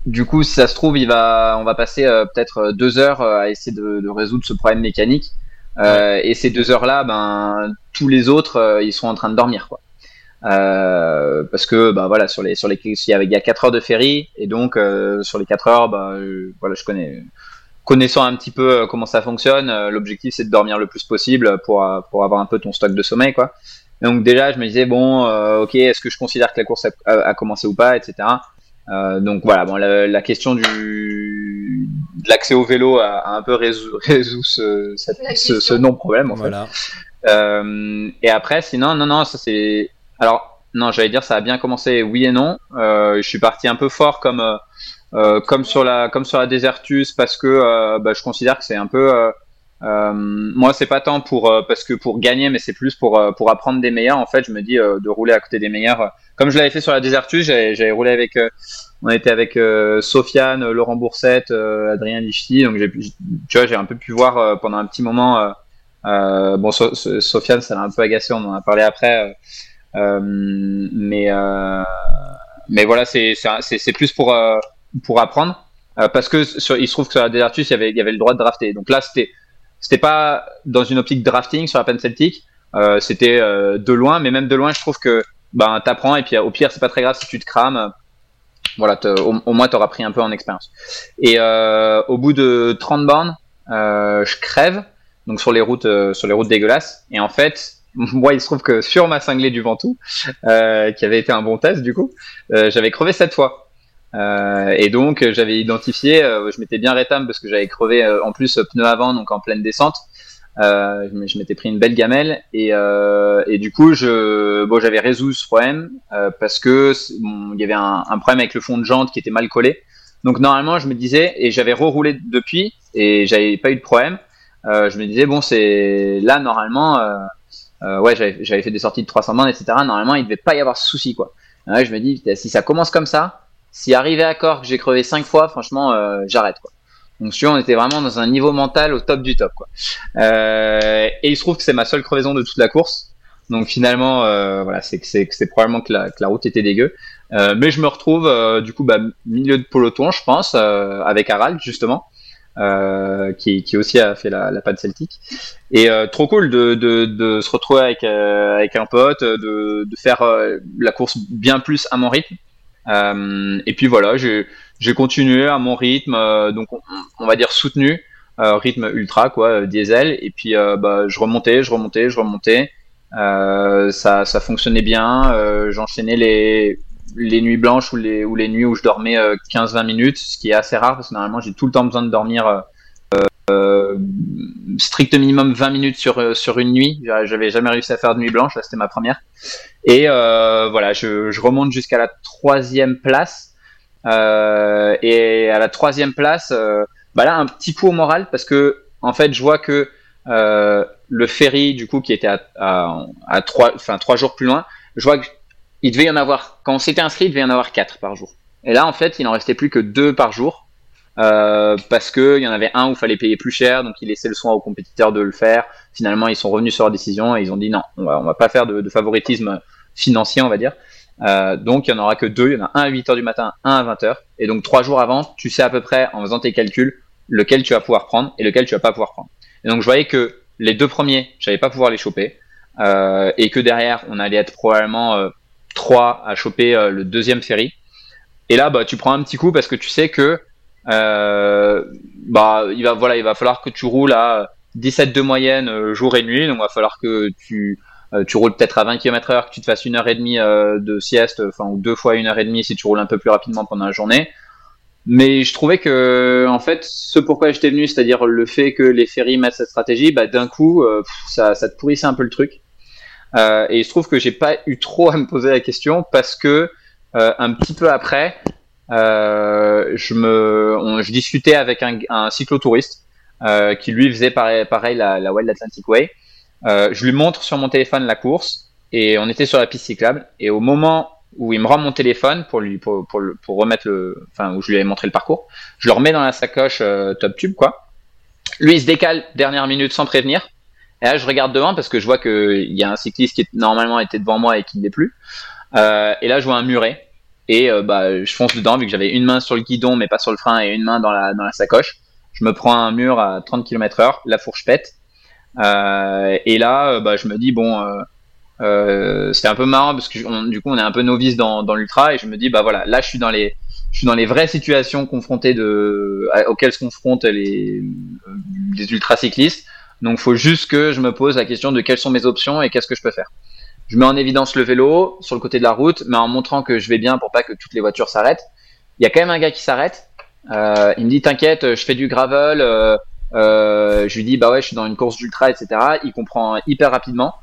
du coup, si ça se trouve, il va, on va passer euh, peut-être deux heures euh, à essayer de, de résoudre ce problème mécanique. Euh, Et ces deux heures-là, ben, tous les autres, euh, ils sont en train de dormir, quoi. Euh, parce que bah voilà sur les sur les il y a, il y a 4 heures de ferry et donc euh, sur les 4 heures bah euh, voilà je connais connaissant un petit peu euh, comment ça fonctionne euh, l'objectif c'est de dormir le plus possible pour euh, pour avoir un peu ton stock de sommeil quoi donc déjà je me disais bon euh, ok est-ce que je considère que la course a, commencé ou pas etc Euh, donc voilà bon la, la question du de l'accès au vélo a, a un peu résolu, résolu ce, cette- La ce, ce question. non problème en fait Voilà. euh, et après, sinon, non, non, ça c'est. Alors, non, j'allais dire, ça a bien commencé, oui et non. Euh, je suis parti un peu fort comme comme sur la comme sur la Desertus parce que euh, bah, je considère que c'est un peu. Euh, euh, moi, c'est pas tant pour euh, parce que pour gagner, mais c'est plus pour euh, pour apprendre des meilleurs. En fait, je me dis euh, de rouler à côté des meilleurs. Comme je l'avais fait sur la Desertus, j'avais roulé avec. euh, on était avec euh, Sofiane, Laurent Boursette, euh, Adrien Lichty, donc j'ai pu- tu vois j'ai un peu pu voir euh, pendant un petit moment. euh, euh, bon, So- So- Sofiane, ça l'a un peu agacé, on en a parlé après. euh, euh, mais, euh, mais voilà, c'est c'est plus pour, euh, pour apprendre. euh, parce que il se trouve que sur la Desertus, il y avait, il y avait le droit de drafter. Donc là, c'était c'était pas dans une optique drafting sur la Pen Celtic. Euh, c'était euh, de loin, mais même de loin, je trouve que ben, t'apprends et puis au pire, c'est pas très grave si tu te crames. Voilà, au, moins, t'auras pris un peu en expérience. Et au bout de 30 bornes, je crève donc sur les routes sur les routes dégueulasses et en fait moi il se trouve que sur ma cinglée du Ventoux qui avait été un bon test du coup j'avais crevé cette fois Euh, et donc euh, j'avais identifié euh, je m'étais bien rétame parce que j'avais crevé en plus pneu avant donc en pleine descente je m'étais pris une belle gamelle et, du coup bon j'avais résolu ce problème parce que il y avait un, problème avec le fond de jante qui était mal collé donc normalement je me disais et j'avais reroulé depuis et j'avais pas eu de problème je me disais bon c'est là normalement ouais, j'avais fait des sorties de 300 bandes, etc. Normalement, il devait pas y avoir de souci, quoi. Je me dis, si ça commence comme ça, si arrivé à que j'ai crevé 5 fois, franchement, j'arrête, quoi. Donc, si on était vraiment dans un niveau mental au top du top, quoi. et il se trouve que c'est ma seule crevaison de toute la course. Donc finalement, euh, voilà, c'est probablement que la, route était dégueu. Euh, mais je me retrouve euh, du coup bah, milieu de peloton, je pense, euh, avec Harald justement, euh, qui, aussi a fait la, la panne celtique. Et trop cool de, se retrouver avec un pote, de faire la course bien plus à mon rythme. Et puis voilà, j'ai continué à mon rythme, donc on, va dire soutenu, rythme ultra quoi, diesel. Et puis bah, je remontais, je remontais, je remontais. Euh, ça, ça fonctionnait bien. Euh, j'enchaînais les, les nuits blanches ou les, ou les nuits où je dormais 15-20 euh, minutes, ce qui est assez rare parce que normalement j'ai tout le temps besoin de dormir euh, strict minimum 20 minutes sur, sur une nuit. J'avais jamais réussi à faire de nuit blanche, là c'était ma première. Et euh, voilà, je, remonte jusqu'à la troisième place. Euh, et à la troisième place, bah là un petit coup au moral parce que en fait je vois que le ferry, du coup, qui était à trois, enfin, trois jours plus loin, je vois qu'il devait y en avoir, quand on s'était inscrit, il devait y en avoir quatre par jour. Et là, en fait, il n'en restait plus que deux par jour, euh, parce qu'il y en avait un où il fallait payer plus cher, donc ils laissaient le soin aux compétiteurs de le faire. Finalement, ils sont revenus sur leur décision et ils ont dit non, on va, on va pas faire de, de favoritisme financier, on va dire. Euh, donc il y en aura que deux, il y en a un à 8h du matin, un à 20h. Et donc trois jours avant, tu sais à peu près, en faisant tes calculs, lequel tu vas pouvoir prendre et lequel tu vas pas pouvoir prendre. Et donc je voyais que les deux premiers, j'allais pas pouvoir les choper. Euh, et que derrière, on allait être probablement euh, trois à choper euh, le deuxième ferry. Et là, bah, tu prends un petit coup parce que tu sais que bah, il va, voilà, il va falloir que tu roules à 17 de moyenne jour et nuit. Donc, il va falloir que tu, tu roules peut-être à 20 km heure, que tu te fasses une heure et demie de sieste, enfin, ou deux fois une heure et demie si tu roules un peu plus rapidement pendant la journée. Mais je trouvais que, en fait, ce pourquoi j'étais venu, c'est-à-dire le fait que les ferries mettent cette stratégie, bah, d'un coup, euh, ça, ça te pourrissait un peu le truc. Euh, et il se trouve que j'ai pas eu trop à me poser la question parce que euh, un petit peu après, euh, je me, je discutais avec un, un cyclotouriste euh, qui lui faisait pareil, la, la Wild Atlantic Way. je lui montre sur mon téléphone la course et on était sur la piste cyclable. Et au moment où il me rend mon téléphone pour lui pour, pour, pour, remettre le enfin où je lui ai montré le parcours je le remets dans la sacoche euh, top tube quoi lui il se décale dernière minute sans prévenir et là je regarde devant parce que je vois que il y a un cycliste qui normalement était devant moi et qui ne l'est plus euh, et là je vois un muret et euh, bah je fonce dedans vu que j'avais une main sur le guidon mais pas sur le frein et une main dans la dans la sacoche. Je me prends un mur à 30 km heure la fourche pète. Et là bah je me dis bon euh, c'était un peu marrant parce que du coup on est un peu novice dans, dans l'ultra et je me dis bah voilà là je suis dans les je suis dans les vraies situations confrontées de auxquelles se confrontent les les ultra cyclistes donc faut juste que je me pose la question de quelles sont mes options et qu'est-ce que je peux faire je mets en évidence le vélo sur le côté de la route mais en montrant que je vais bien pour pas que toutes les voitures s'arrêtent il y a quand même un gars qui s'arrête euh, il me dit t'inquiète je fais du gravel euh, euh, je lui dis bah ouais je suis dans une course d'ultra etc il comprend hyper rapidement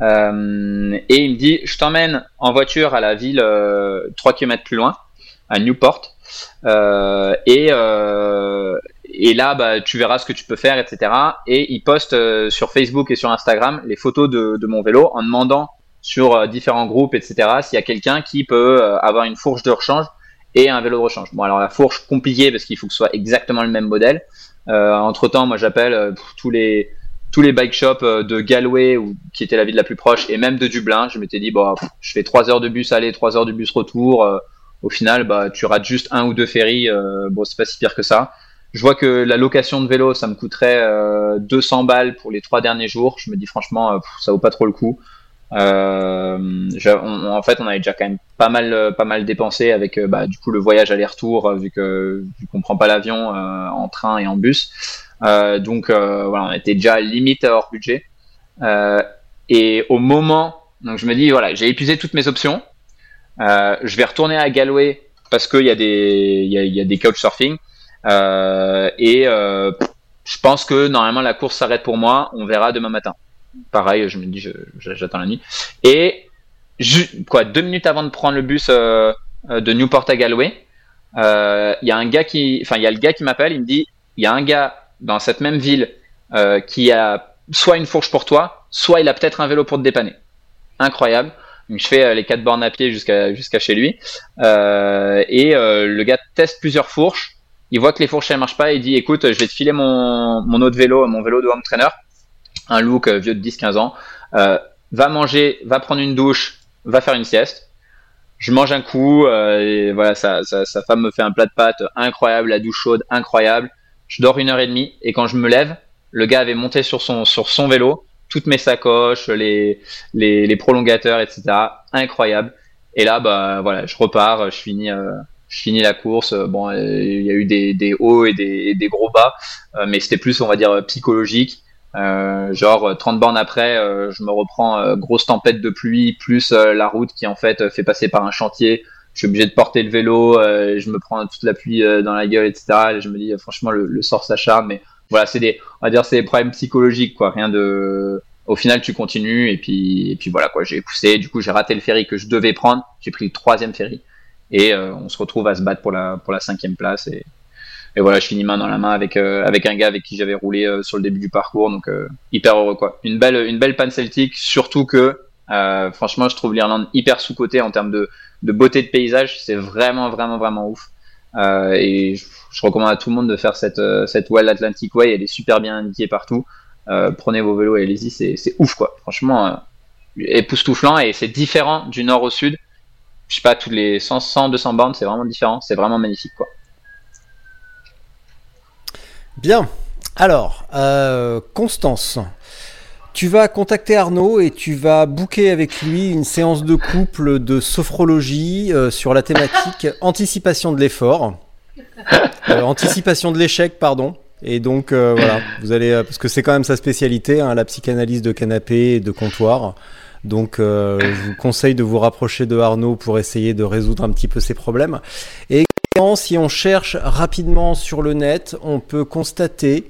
euh, et il me dit, je t'emmène en voiture à la ville euh, 3 km plus loin, à Newport. Euh, et, euh, et là, bah, tu verras ce que tu peux faire, etc. Et il poste euh, sur Facebook et sur Instagram les photos de, de mon vélo en demandant sur euh, différents groupes, etc. S'il y a quelqu'un qui peut avoir une fourche de rechange et un vélo de rechange. Bon, alors la fourche compliquée parce qu'il faut que ce soit exactement le même modèle. entre temps, moi j'appelle tous les tous les bike shops euh, de Galway, qui était la ville la plus proche, et même de Dublin. Je m'étais dit, bon, je fais 3 heures de bus aller, 3 heures de bus retour. Euh, au final, bah, tu rates juste un ou deux ferries. Euh, bon, c'est pas si pire que ça. Je vois que la location de vélo, ça me coûterait 200 balles pour les trois derniers jours. Je me dis franchement, ça vaut pas trop le coup. Euh, en fait, on avait déjà quand même pas mal, pas mal dépensé avec bah, du coup le voyage aller-retour, vu que vu qu'on prend pas l'avion en train et en bus. Euh, donc euh, voilà, on était déjà limite hors budget. Euh, et au moment, donc je me dis voilà, j'ai épuisé toutes mes options. je vais retourner à Galway parce qu'il y a des il y a, y a des couchsurfing euh, et euh, je pense que normalement la course s'arrête pour moi. On verra demain matin. Pareil, je me dis j'attends la nuit. Et quoi, deux minutes avant de prendre le bus euh, de Newport à Galway, il y a un gars qui, enfin il y a le gars qui m'appelle. Il me dit il y a un gars dans cette même ville euh, qui a soit une fourche pour toi, soit il a peut-être un vélo pour te dépanner. Incroyable. Donc je fais euh, les quatre bornes à pied jusqu'à jusqu'à chez lui. Euh, et euh, le gars teste plusieurs fourches. Il voit que les fourches elles marchent pas. Il dit écoute, je vais te filer mon, mon autre vélo, mon vélo de home trainer, un look vieux de 10-15 ans. va manger, va prendre une douche, va faire une sieste. Je mange un coup. et voilà, sa, sa, sa femme me fait un plat de pâtes incroyable, la douche chaude incroyable. Je dors une heure et demie et quand je me lève, le gars avait monté sur son sur son vélo toutes mes sacoches, les, les, prolongateurs, etc. Incroyable. Et là, bah voilà, je repars, je finis, euh, finis la course. Bon, il y a eu des, des hauts et des, des gros bas, euh, mais c'était plus, on va dire, psychologique. Euh, genre 30 bornes après, je me reprends grosse tempête de pluie, plus la route qui en fait fait passer par un chantier. Je suis obligé de porter le vélo, je me prends toute la pluie dans la gueule, etc. Et je me dis franchement le, le sort s'acharne, mais voilà, c'est des, on va dire, c'est des problèmes psychologiques, quoi. Rien de, au final, tu continues et puis, et puis voilà, quoi. J'ai poussé. Du coup, j'ai raté le ferry que je devais prendre. J'ai pris le troisième ferry et euh, on se retrouve à se battre pour la, pour la cinquième place et, et voilà, je finis main dans la main avec, euh, avec un gars avec qui j'avais roulé euh, sur le début du parcours, donc hyper heureux quoi. Une belle, une belle panne celtique, surtout que franchement, je trouve l'Irlande hyper sous cotée en termes de, beauté de paysage. C'est vraiment, vraiment, vraiment ouf. et je, recommande à tout le monde de faire cette, euh, cette Wild Atlantic Way, elle est super bien indiquée partout. Euh, prenez vos vélos et allez-y, c'est ouf quoi. Franchement, euh, époustouflant et c'est différent du nord au sud. Je sais pas, tous les 100, 100 200 bornes, c'est vraiment différent, c'est vraiment magnifique quoi. Bien. Alors, Constance, tu vas contacter Arnaud et tu vas booker avec lui une séance de couple de sophrologie sur la thématique anticipation de l'effort. Euh, anticipation de l'échec, pardon. Et donc euh, voilà, vous allez euh, parce que c'est quand même sa spécialité, hein, la psychanalyse de canapé et de comptoir. Donc je vous conseille de vous rapprocher de Arnaud pour essayer de résoudre un petit peu ses problèmes. Et si on cherche rapidement sur le net, on peut constater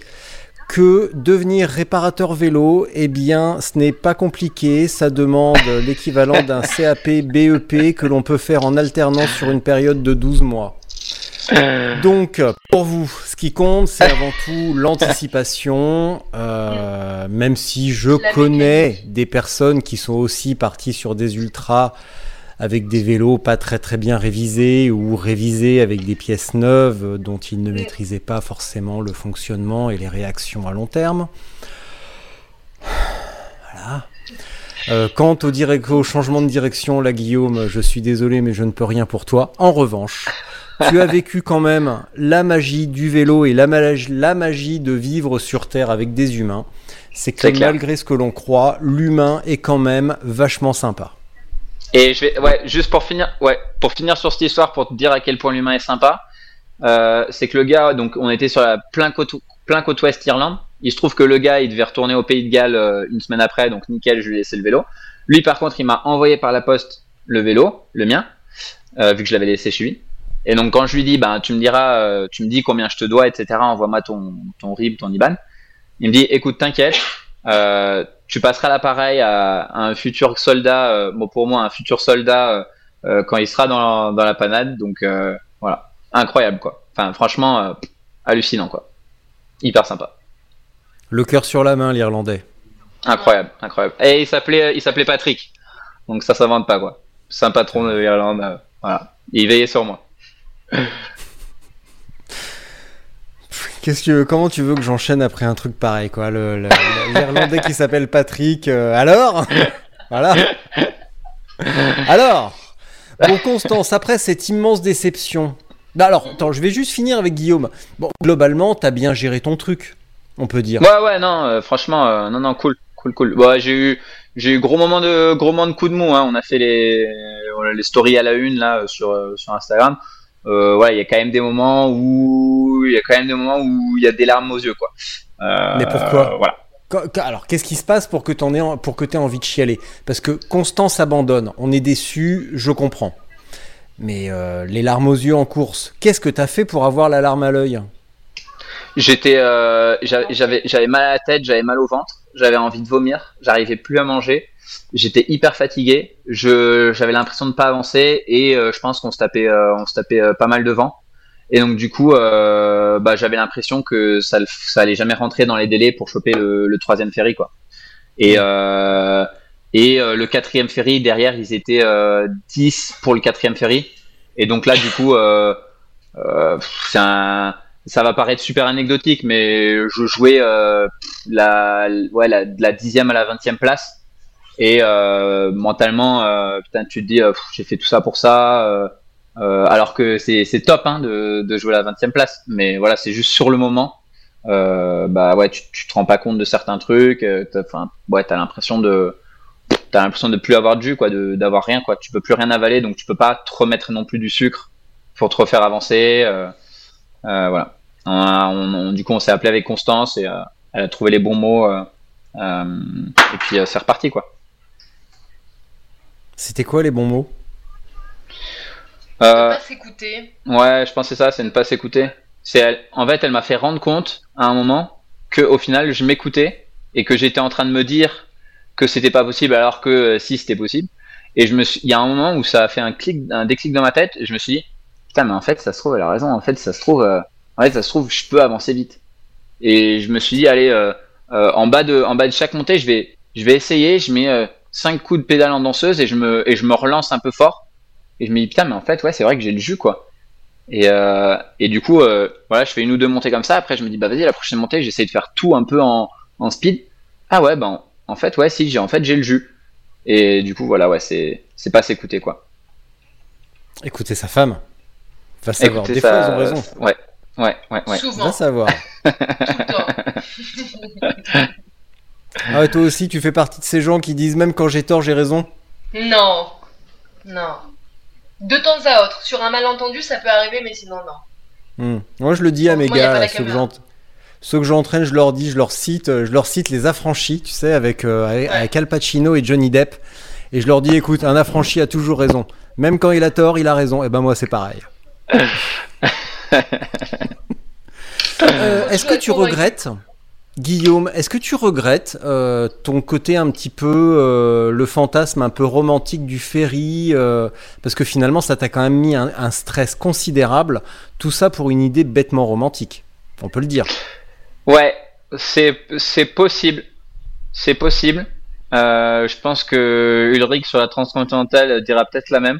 que devenir réparateur vélo, eh bien, ce n'est pas compliqué. Ça demande l'équivalent d'un CAP BEP que l'on peut faire en alternance sur une période de 12 mois. Euh. Donc, pour vous, ce qui compte, c'est avant tout l'anticipation. Euh, même si je connais des personnes qui sont aussi parties sur des ultras avec des vélos pas très très bien révisés ou révisés avec des pièces neuves dont ils ne maîtrisaient pas forcément le fonctionnement et les réactions à long terme. Voilà. Euh, quant au, au changement de direction, là Guillaume, je suis désolé mais je ne peux rien pour toi. En revanche, tu as vécu quand même la magie du vélo et la, la magie de vivre sur Terre avec des humains. C'est que malgré ce que l'on croit, l'humain est quand même vachement sympa. Et je vais, ouais, juste pour finir, ouais, pour finir sur cette histoire, pour te dire à quel point l'humain est sympa, euh, c'est que le gars, donc on était sur la plein côte, plein côte ouest Irlande. Il se trouve que le gars, il devait retourner au Pays de Galles euh, une semaine après, donc nickel, je lui ai laissé le vélo. Lui, par contre, il m'a envoyé par la poste le vélo, le mien, euh, vu que je l'avais laissé chez lui. Et donc quand je lui dis, ben tu me diras, euh, tu me dis combien je te dois, etc. Envoie-moi ton ton RIB, ton IBAN. Il me dit, écoute, t'inquiète, euh, tu passeras l'appareil à, un futur soldat, euh, bon pour moi un futur soldat quand il sera dans, dans la panade. Donc voilà, incroyable quoi. Enfin franchement hallucinant quoi, hyper sympa. Le cœur sur la main, l'Irlandais. Incroyable, incroyable. Et il s'appelait, il s'appelait Patrick. Donc ça s'invente pas quoi. C'est un patron de l'Irlande. voilà. Il veillait sur moi. Qu'est-ce que, comment tu veux que j'enchaîne après un truc pareil, quoi? L'Irlandais qui s'appelle Patrick. Euh, alors? Voilà. Alors Bon, Constance, après cette immense déception. Bah alors, attends, je vais juste finir avec Guillaume. Bon, globalement, t'as bien géré ton truc, on peut dire. Ouais, ouais, non, euh, franchement, euh, non, non, cool, cool, cool. Ouais, j'ai eu, j'ai eu gros moment de, gros moment de coup de mou. Hein. On a fait les, les stories à la une là sur, sur Instagram euh, il y a quand même des moments où il y a quand même des moments où il y a des larmes aux yeux, quoi. Euh, Mais pourquoi Voilà. Alors, qu'est-ce qui se passe pour que tu aies, pour que aies envie de chialer? Parce que Constance abandonne, on est déçu, je comprends. Mais euh, les larmes aux yeux en course, qu'est-ce que tu as fait pour avoir la larme à l'œil? J'étais, j'avais, j'avais mal à la tête, j'avais mal au ventre, j'avais envie de vomir, j'arrivais plus à manger j'étais hyper fatigué. Je j'avais l'impression de pas avancer et euh, je pense qu'on se tapait euh, on se tapait euh, pas mal de vent. Et donc du coup, bah, j'avais l'impression que ça ça allait jamais rentrer dans les délais pour choper le, le troisième ferry quoi. Et, et le quatrième ferry, derrière, ils étaient euh, 10 pour le quatrième ferry. Et donc là, du coup, c'est un, ça va paraître super anecdotique, mais je jouais euh, la, ouais, la, de la dixième à la vingtième place. Et euh, mentalement, euh, putain, tu te dis, euh, j'ai fait tout ça pour ça. alors que c'est c'est top hein, de, de jouer la 20e place. Mais voilà, c'est juste sur le moment. Bah ouais, tu, tu te rends pas compte de certains trucs. Enfin, ouais, t'as l'impression de t'as l'impression de plus avoir de jus, quoi, de d'avoir rien, quoi. Tu peux plus rien avaler, donc tu peux pas te remettre non plus du sucre pour te refaire avancer. euh, euh, voilà. On a- on- on- du coup, on s'est appelé avec Constance et euh, elle a trouvé les bons mots. et puis c'est reparti, quoi. C'était quoi les bons mots? Euh, Pas s'écouter. Ouais, je pense que c'est ça, c'est ne pas s'écouter. C'est elle. En fait, elle m'a fait rendre compte à un moment que au final, je m'écoutais et que j'étais en train de me dire que c'était pas possible alors que euh, si c'était possible. Et je me suis, il y a un moment où ça a fait un clic, un déclic dans ma tête. Et je me suis dit, putain, mais en fait, ça se trouve, elle a raison. En fait, ça se trouve, euh, en fait, ça se trouve, je peux avancer vite. Et je me suis dit, allez, euh, euh, en bas de, en bas de chaque montée, je vais, je vais essayer. Je mets euh, cinq coups de pédale en danseuse et je me, et je me relance un peu fort. Et je me dis, putain, mais en fait, ouais, c'est vrai que j'ai le jus, quoi. Et, euh, et du coup, euh, voilà, je fais une ou deux montées comme ça. Après, je me dis, bah vas-y, la prochaine montée, j'essaie de faire tout un peu en, en speed. Ah ouais, ben en fait, ouais, si, j'ai en fait j'ai le jus. Et du coup, voilà, ouais, c'est c'est pas s'écouter quoi. Écoutez sa femme. Va savoir. Écoutez Des ça, fois, ils ont raison. Ouais, ouais, ouais, ouais. Souvent, Va savoir. Ah ouais, toi aussi, tu fais partie de ces gens qui disent même quand j'ai tort, j'ai raison. Non, non. De temps à autre, sur un malentendu, ça peut arriver, mais sinon, non. Hmm. Moi, je le dis à mes Moi, gars, ceux que ceux que j'entraîne, je leur dis, je leur cite, euh, je leur cite les affranchis, tu sais, avec, euh, avec, Ouais. avec Al Pacino et Johnny Depp. Et je leur dis, écoute, un affranchi a toujours raison. Même quand il a tort, il a raison. Et ben moi, c'est pareil. Euh, est-ce que tu regrettes, Guillaume, est-ce que tu regrettes euh, ton côté un petit peu, euh, le fantasme un peu romantique du ferry euh, Parce que finalement, ça t'a quand même mis un, un stress considérable. Tout ça pour une idée bêtement romantique. On peut le dire. Ouais, c'est possible, c'est possible. Je pense que Ulrich sur la transcontinentale dira peut-être la même.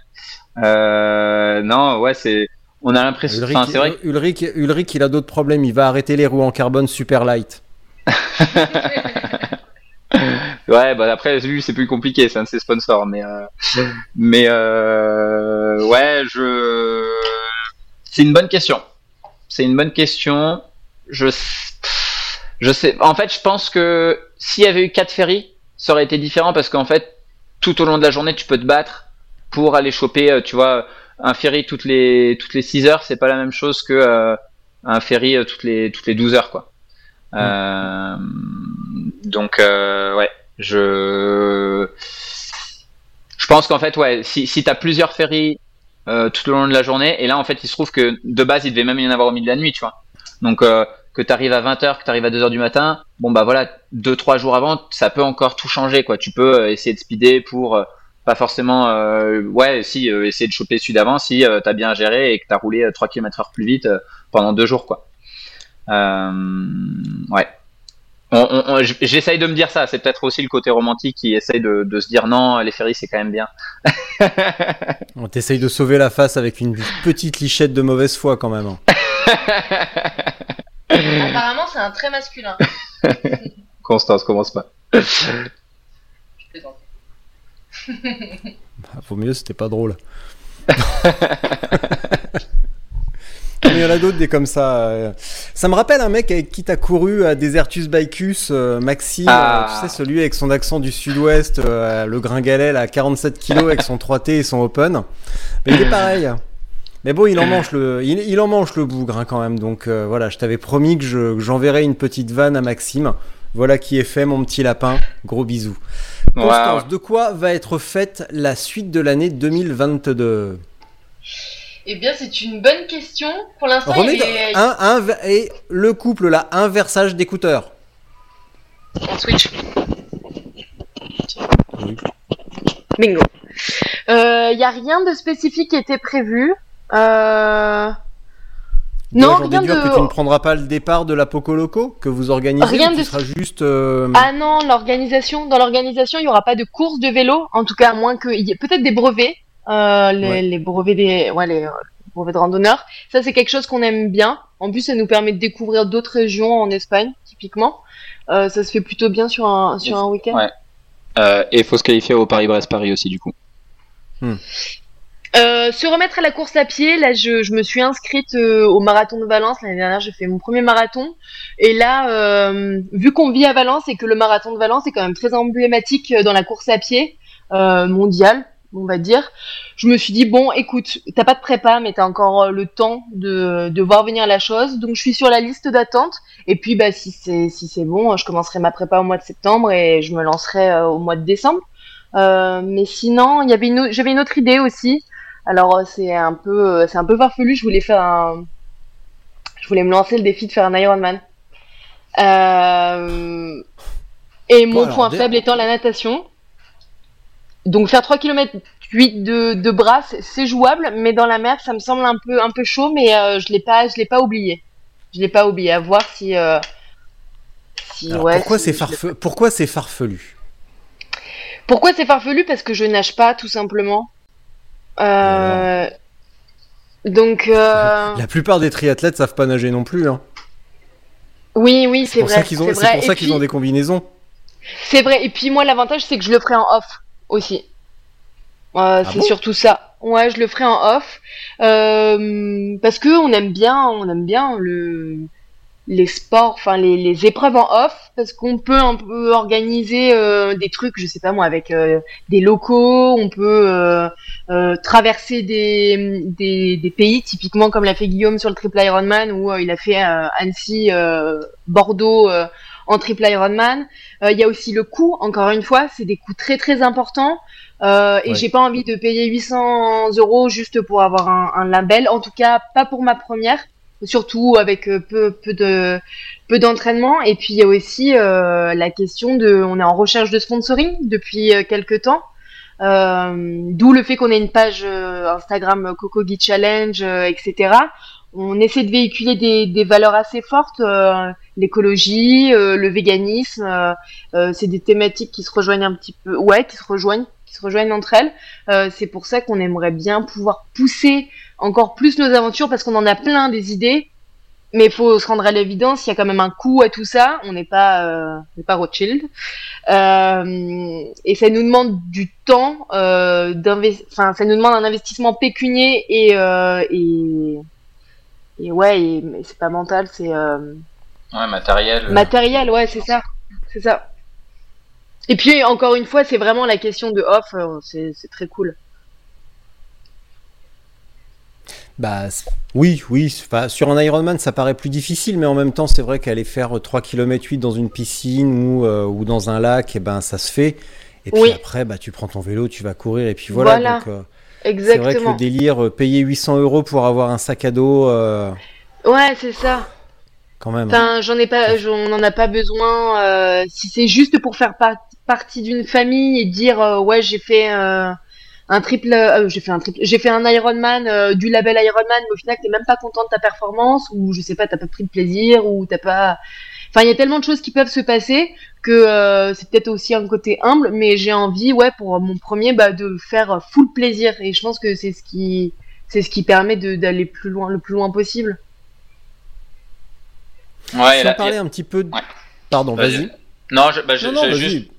Non, ouais, c'est on a l'impression. Ulrich, Enfin, Ulrich, Ulrich, il a d'autres problèmes. Il va arrêter les roues en carbone super light. Ouais, bah après lui c'est plus compliqué, c'est un de ses sponsors, mais euh, mais euh, ouais, je c'est une bonne question. C'est une bonne question. Je je sais. En fait, je pense que s'il y avait eu quatre ferries, ça aurait été différent parce qu'en fait, tout au long de la journée, tu peux te battre pour aller choper, euh, tu vois, un ferry toutes les toutes les 6 heures, c'est pas la même chose que un ferry toutes les toutes les 12 heures quoi. Euh, donc euh, ouais, je je pense qu'en fait ouais, si si t'as plusieurs ferries euh, tout au long de la journée et là en fait il se trouve que de base il devait même y en avoir au milieu de la nuit, tu vois. Donc que tu arrives à 20h, que tu arrives à 2h du matin, bon bah voilà, deux trois jours avant, ça peut encore tout changer quoi. Tu peux essayer de speeder pour pas forcément ouais, si essayer de choper celui d'avant si t'as bien géré et que t'as roulé euh, 3 km heure plus vite pendant deux jours quoi. Euh, ouais. On- on- on- j- J'essaye de me dire ça, c'est peut-être aussi le côté romantique qui essaye de, de se dire non, les ferries c'est quand même bien. On t'essaye de sauver la face avec une petite lichette de mauvaise foi quand même. hein. Apparemment, c'est un trait masculin. Constance, commence pas. Je plaisante. Ah, Vaut mieux, c'était pas drôle. Il y en a d'autres des comme ça. Ça me rappelle un mec avec qui t'as couru à Desertus Bicus, euh, Maxime, Ah. euh, tu sais, celui avec son accent du sud-ouest, euh, le gringalet à 47 kilos avec son 3T et son open. Mais il est pareil. Mais bon, il en mange le, il, il en mange le bougre hein, quand même. Donc euh, voilà, je t'avais promis que je- que j'enverrais une petite vanne à Maxime. Voilà qui est fait, mon petit lapin. Gros bisous. Constance, de quoi va être faite la suite de l'année 2022 Eh bien, c'est une bonne question. Pour l'instant, il un, un, et le couple là, inversage d'écouteurs. On switch. Oui. Bingo. Il n'y a rien de spécifique qui était prévu. Euh, Non, rien de- que tu ne prendras pas le départ de la Poco Loco que vous organisez Rien de- seras juste. euh, Ah non, l'organisation, dans l'organisation, il n'y aura pas de course de vélo, en tout cas, à moins qu'il y ait peut-être des brevets, euh, les, Ouais. les brevets des, ouais, les euh, brevets de randonneurs. Ça, c'est quelque chose qu'on aime bien. En plus, ça nous permet de découvrir d'autres régions en Espagne, typiquement. Euh, ça se fait plutôt bien sur un, sur un week-end. Ouais. Euh, et il faut se qualifier au Paris-Brest-Paris aussi, du coup. Euh, se remettre à la course à pied, là je, je me suis inscrite euh, au marathon de Valence l'année dernière, j'ai fait mon premier marathon et là euh, vu qu'on vit à Valence et que le marathon de Valence est quand même très emblématique dans la course à pied euh, mondiale, on va dire, je me suis dit bon écoute, t'as pas de prépa mais t'as encore euh, le temps de, de voir venir la chose, donc je suis sur la liste d'attente et puis bah si c'est si c'est bon, je commencerai ma prépa au mois de septembre et je me lancerai euh, au mois de décembre. Euh, mais sinon, il y avait une, j'avais une autre idée aussi. Alors c'est un peu, c'est un peu farfelu. Je voulais faire un, je voulais me lancer le défi de faire un Ironman. Euh... Et mon alors, point faible étant la natation. Donc faire 3 km 8 de, de bras, c'est- jouable, mais dans la mer, ça me semble un peu, un peu chaud, mais euh, je l'ai pas, je l'ai pas oublié. Je l'ai pas oublié. À voir si, euh, si alors, ouais, pourquoi si c'est farfe- Pourquoi c'est farfelu? Pourquoi c'est farfelu? Parce que je nage pas, tout simplement. Euh... Donc. La plupart des triathlètes savent pas nager non plus. Hein. oui, oui, C'est vrai. c'est pour ça Et qu'ils ont puis- des combinaisons. C'est vrai. Et puis moi, l'avantage, c'est que je le ferai en off aussi. Euh, c'est Ah bon? surtout ça. Ouais, je le ferai en off euh, parce que on aime bien, on aime bien le les sports, enfin les, les épreuves en off, parce qu'on peut un peu organiser euh, des trucs, je sais pas moi, avec des locaux, on peut traverser des, des, des pays, typiquement comme l'a fait Guillaume sur le triple Ironman, où il a fait Annecy, Bordeaux en triple Ironman. Euh, Il y a aussi le coût, encore une fois, c'est des coûts très très importants. Euh, et Ouais. j'ai pas envie de payer 800 euros juste pour avoir un, un label. En tout cas, pas pour ma première surtout avec euh, peu peu de peu d'entraînement et puis il y a aussi euh, la question de on est en recherche de sponsoring depuis quelques temps euh, d'où le fait qu'on ait une page Instagram Coco Gui Challenge euh, etc on essaie de véhiculer des, des valeurs assez fortes euh, l'écologie euh, le véganisme euh, euh, c'est des thématiques qui se rejoignent un petit peu ouais qui se rejoignent qui se rejoignent entre elles Euh, c'est pour ça qu'on aimerait bien pouvoir pousser encore plus nos aventures parce qu'on en a plein des idées. Mais faut se rendre à l'évidence, il y a quand même un coût à tout ça. On n'est pas, euh, pas Rothschild. Euh, et ça nous demande du temps, euh, ça nous demande un investissement pécunier et, euh, et, et ouais, et- mais c'est pas mental, c'est euh, Ouais, matériel. matériel, ouais, c'est ça. C'est ça. Et puis, encore une fois, c'est vraiment la question de off, euh, c'est c'est très cool. Bah oui, oui. enfin, sur un Ironman, ça paraît plus difficile, mais en même temps, c'est vrai qu'aller faire 3 km 8 dans une piscine ou, euh, ou dans un lac, et ben ça se fait. Et puis Oui. après, bah tu prends ton vélo, tu vas courir, et puis voilà. Voilà. Donc, euh, c'est vrai que Exactement. le délire, euh, payer 800 euros pour avoir un sac à dos, euh, Ouais, c'est ça. quand même. Enfin, j'en ai pas, j'en en a pas besoin. euh, si c'est juste pour faire par- partie d'une famille et dire euh, ouais j'ai fait un triple, j'ai fait un triple, j'ai fait un Ironman du label Ironman, mais au final t'es même pas content de ta performance ou je sais pas, t'as pas pris de plaisir ou t'as pas. Enfin, il y a tellement de choses qui peuvent se passer que euh, c'est peut-être aussi un côté humble, mais j'ai envie, ouais, pour mon premier, bah, de faire full plaisir et je pense que c'est ce qui, c'est ce qui permet de- d'aller plus loin, le plus loin possible. Ouais, là- parlait et- un petit peu. de- Ouais. Pardon, Vas-y. vas-y. Non, je, bah, je- Non, non, j'allais vas-y. juste,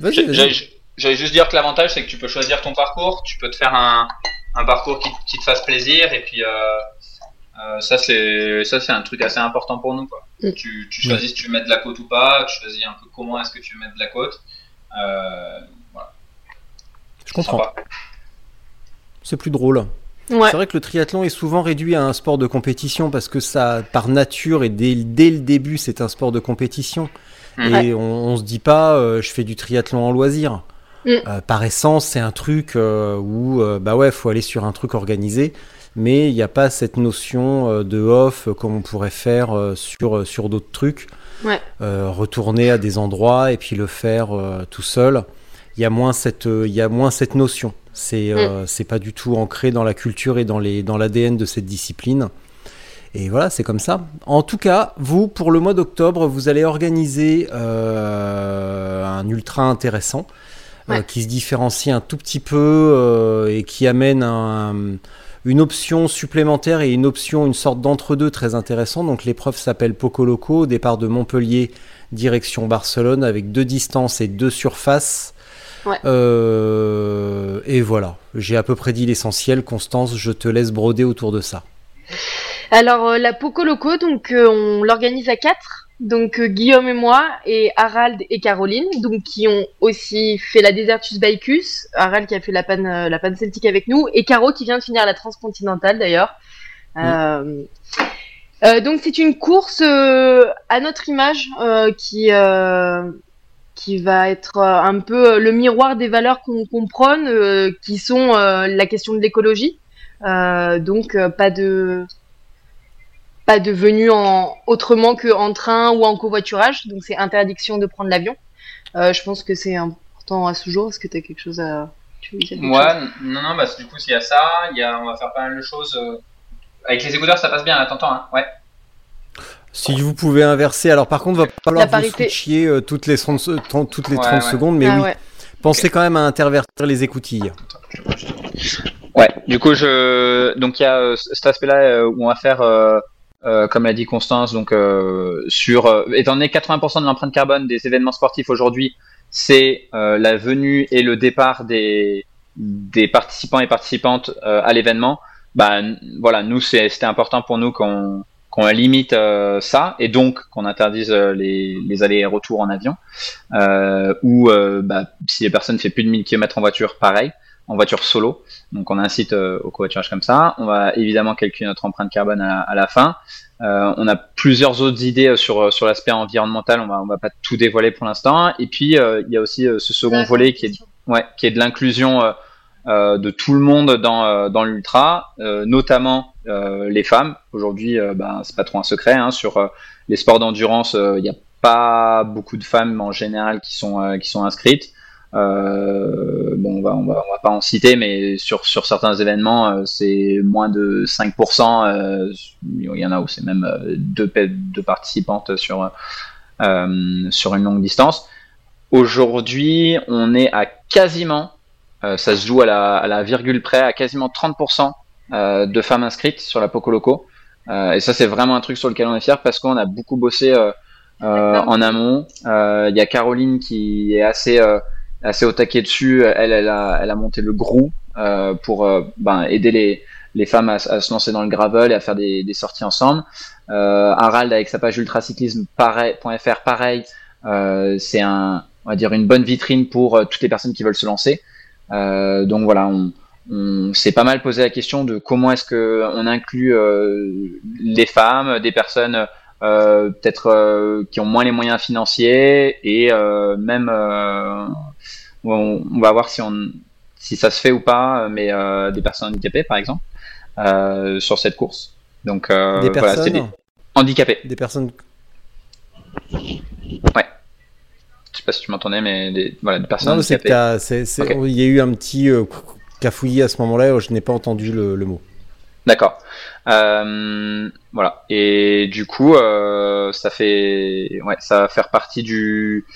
Vas-y, j'ai- vas-y. j'allais- j'allais juste dire que l'avantage, c'est que tu peux choisir ton parcours, tu peux te faire un, un parcours qui, qui te fasse plaisir, et puis euh, euh, ça, c'est ça c'est un truc assez important pour nous. Quoi. Mm. Tu, tu choisis si tu veux mettre de la côte ou pas, tu choisis un peu comment est-ce que tu veux mettre de la côte. Euh, voilà, Je comprends. C'est plus drôle. Ouais. C'est vrai que le triathlon est souvent réduit à un sport de compétition parce que ça, par nature et dès, dès le début, c'est un sport de compétition. Mhm. Et on, on se dit pas, euh, je fais du triathlon en loisir. Mm. Euh, par essence, c'est un truc euh, où, euh, bah ouais, faut aller sur un truc organisé, mais il n'y a pas cette notion euh, de off euh, comme on pourrait faire euh, sur, sur d'autres trucs. Ouais. Euh, retourner à des endroits et puis le faire euh, tout seul. Il y a moins cette, il y a moins cette notion. C'est, euh, c'est pas du tout ancré dans la culture et dans les, dans l'ADN de cette discipline. Et voilà, c'est comme ça. En tout cas, vous, pour le mois d'octobre, vous allez organiser un ultra intéressant Ouais. qui se différencie un tout petit peu et qui amène un- une option supplémentaire et une option, une sorte d'entre-deux très intéressant. Donc l'épreuve s'appelle Poco Loco, départ de Montpellier, direction Barcelone, avec deux distances et deux surfaces. Ouais. Euh, et voilà, j'ai à peu près dit l'essentiel. Constance, je te laisse broder autour de ça. Alors euh, la Poco Loco, donc euh, on l'organise à quatre. Donc euh, Guillaume et moi et Harald et Caroline, donc qui ont aussi fait la Desertus Bicus. Harald qui a fait la panne euh, la panne celtique avec nous et Caro qui vient de finir la transcontinentale d'ailleurs. Euh, euh, donc c'est une course à notre image qui qui va être un peu le miroir des valeurs qu'on qu'on prône, qui sont la question de l'écologie. Donc pas de pas de venue en autrement que en train ou en covoiturage. Donc c'est interdiction de prendre l'avion. Euh, je pense que c'est important à ce jour. Est-ce que tu as quelque chose à tu veux dire chose Moi, non, non, bah, du coup, il y a ça, il y a, on va faire pas mal de choses. euh, Avec les écouteurs, ça passe bien, là, t'entends, hein Ouais. Si vous pouvez inverser, alors par contre, va falloir La vous parité. switchier euh, toutes les 30, se- tren- toutes les Ouais, 30 ouais. secondes, mais Ah oui, ouais. pensez quand même à intervertir les écoutilles. Ouais, du coup, je donc il y a euh, cet aspect-là euh, où on va faire, euh, comme l'a dit Constance, donc euh, sur euh, étant donné que 80% de l'empreinte carbone des événements sportifs aujourd'hui, c'est euh, la venue et le départ des des participants et participantes euh, à l'événement. Bah voilà, nous c'était important pour nous qu'on qu'on limite ça et donc qu'on interdise les, les allers et retours en avion ou bah, si les personnes fait plus de 1000 km en voiture, pareil, en voiture solo. Donc on incite euh, au covoiturage comme ça. On va évidemment calculer notre empreinte carbone à la, à la fin. Euh, on a plusieurs autres idées euh, sur sur l'aspect environnemental. On va on va pas tout dévoiler pour l'instant. Et puis euh, il y a aussi ce second volet qui est ouais qui est de l'inclusion de tout le monde dans dans l'ultra, notamment les femmes. Aujourd'hui, ben c'est pas trop un secret hein, sur les sports d'endurance. Il y a pas beaucoup de femmes en général qui sont qui sont inscrites. Euh, bon, on va, on va, on va pas en citer, mais sur, sur certains événements, euh, c'est moins de 5%. euh, il y en a où c'est même deux, deux participantes sur, sur une longue distance. Aujourd'hui, on est à quasiment, ça se joue à la, à la virgule près, à quasiment 30% euh, de femmes inscrites sur la Poco Loco. Et ça, c'est vraiment un truc sur lequel on est fier parce qu'on a beaucoup bossé en amont. Il y a Caroline qui est assez assez au taquet dessus. Elle, elle a, elle a monté le GROU euh, pour euh, ben, aider les, les femmes à, se lancer dans le gravel et à faire des, des sorties ensemble. Euh, Harald avec sa page ultracyclisme pareil, pareil. Euh, c'est un, on va dire une bonne vitrine pour euh, toutes les personnes qui veulent se lancer. Euh, donc voilà, on, on s'est pas mal posé la question de comment est-ce que on inclut euh, les femmes, des personnes euh, peut-être euh, qui ont moins les moyens financiers et euh, même euh, on, on va voir si on si ça se fait ou pas, mais euh, des personnes handicapées par exemple euh, sur cette course. Donc euh, des voilà, personnes, des handicapés. des personnes. Je sais pas si tu m'entendais, mais des, voilà, des personnes Non, handicapées. il y a eu un petit euh, cafouillis à ce moment-là. Je n'ai pas entendu le, le mot. D'accord. Euh, voilà. Et du coup, euh, ça fait, ouais, ça va faire partie du,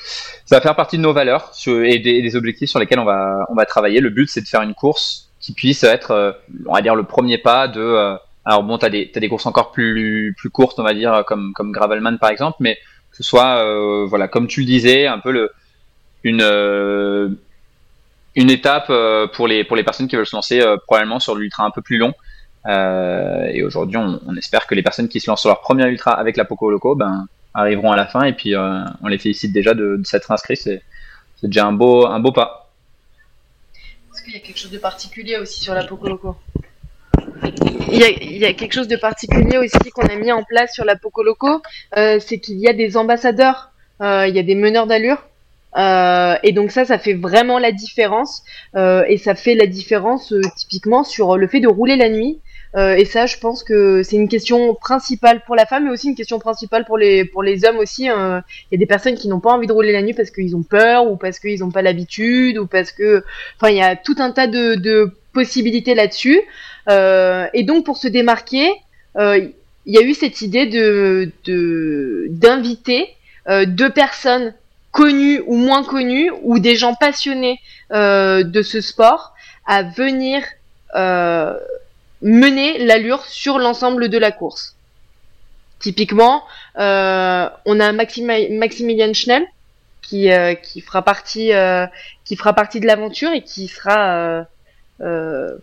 ça va faire partie de nos valeurs et des, objectifs sur lesquels on va, on va travailler. Le but, c'est de faire une course qui puisse être, euh, on va dire, le premier pas de. euh, alors bon, t'as des, t'as des courses encore plus, plus courtes, on va dire, comme, comme Gravelman par exemple, mais que ce soit, euh, voilà, comme tu le disais, un peu le, une, une étape pour les, pour les personnes qui veulent se lancer probablement sur l'ultra un peu plus long. Euh, et aujourd'hui, on, espère que les personnes qui se lancent sur leur premier ultra avec la Poco Loco ben, arriveront à la fin et puis euh, on les félicite déjà de, s'être inscrits. C'est, déjà un beau, un beau pas. Est-ce qu'il y a quelque chose de particulier aussi sur la Poco Loco? Il y, a, quelque chose de particulier aussi qu'on a mis en place sur la Poco Loco, euh, c'est qu'il y a des ambassadeurs, il y a des meneurs d'allure. Et donc ça, ça fait vraiment la différence. Et ça fait la différence typiquement sur le fait de rouler la nuit. Euh, et ça, je pense que c'est une question principale pour la femme, mais aussi une question principale pour les pour les hommes aussi. Euh, Il y a des personnes qui n'ont pas envie de rouler la nuit parce qu'ils ont peur ou parce qu'ils n'ont pas l'habitude ou parce que, enfin, il y a tout un tas de, de possibilités là-dessus. Euh, et donc pour se démarquer, euh, il y a eu cette idée de de- d'inviter deux personnes connues ou moins connues ou des gens passionnés de ce sport à venir mener l'allure sur l'ensemble de la course. Typiquement, euh, on a Maxima- Maximilian Schnell qui euh, qui fera partie euh, qui fera partie de l'aventure et qui sera euh, euh,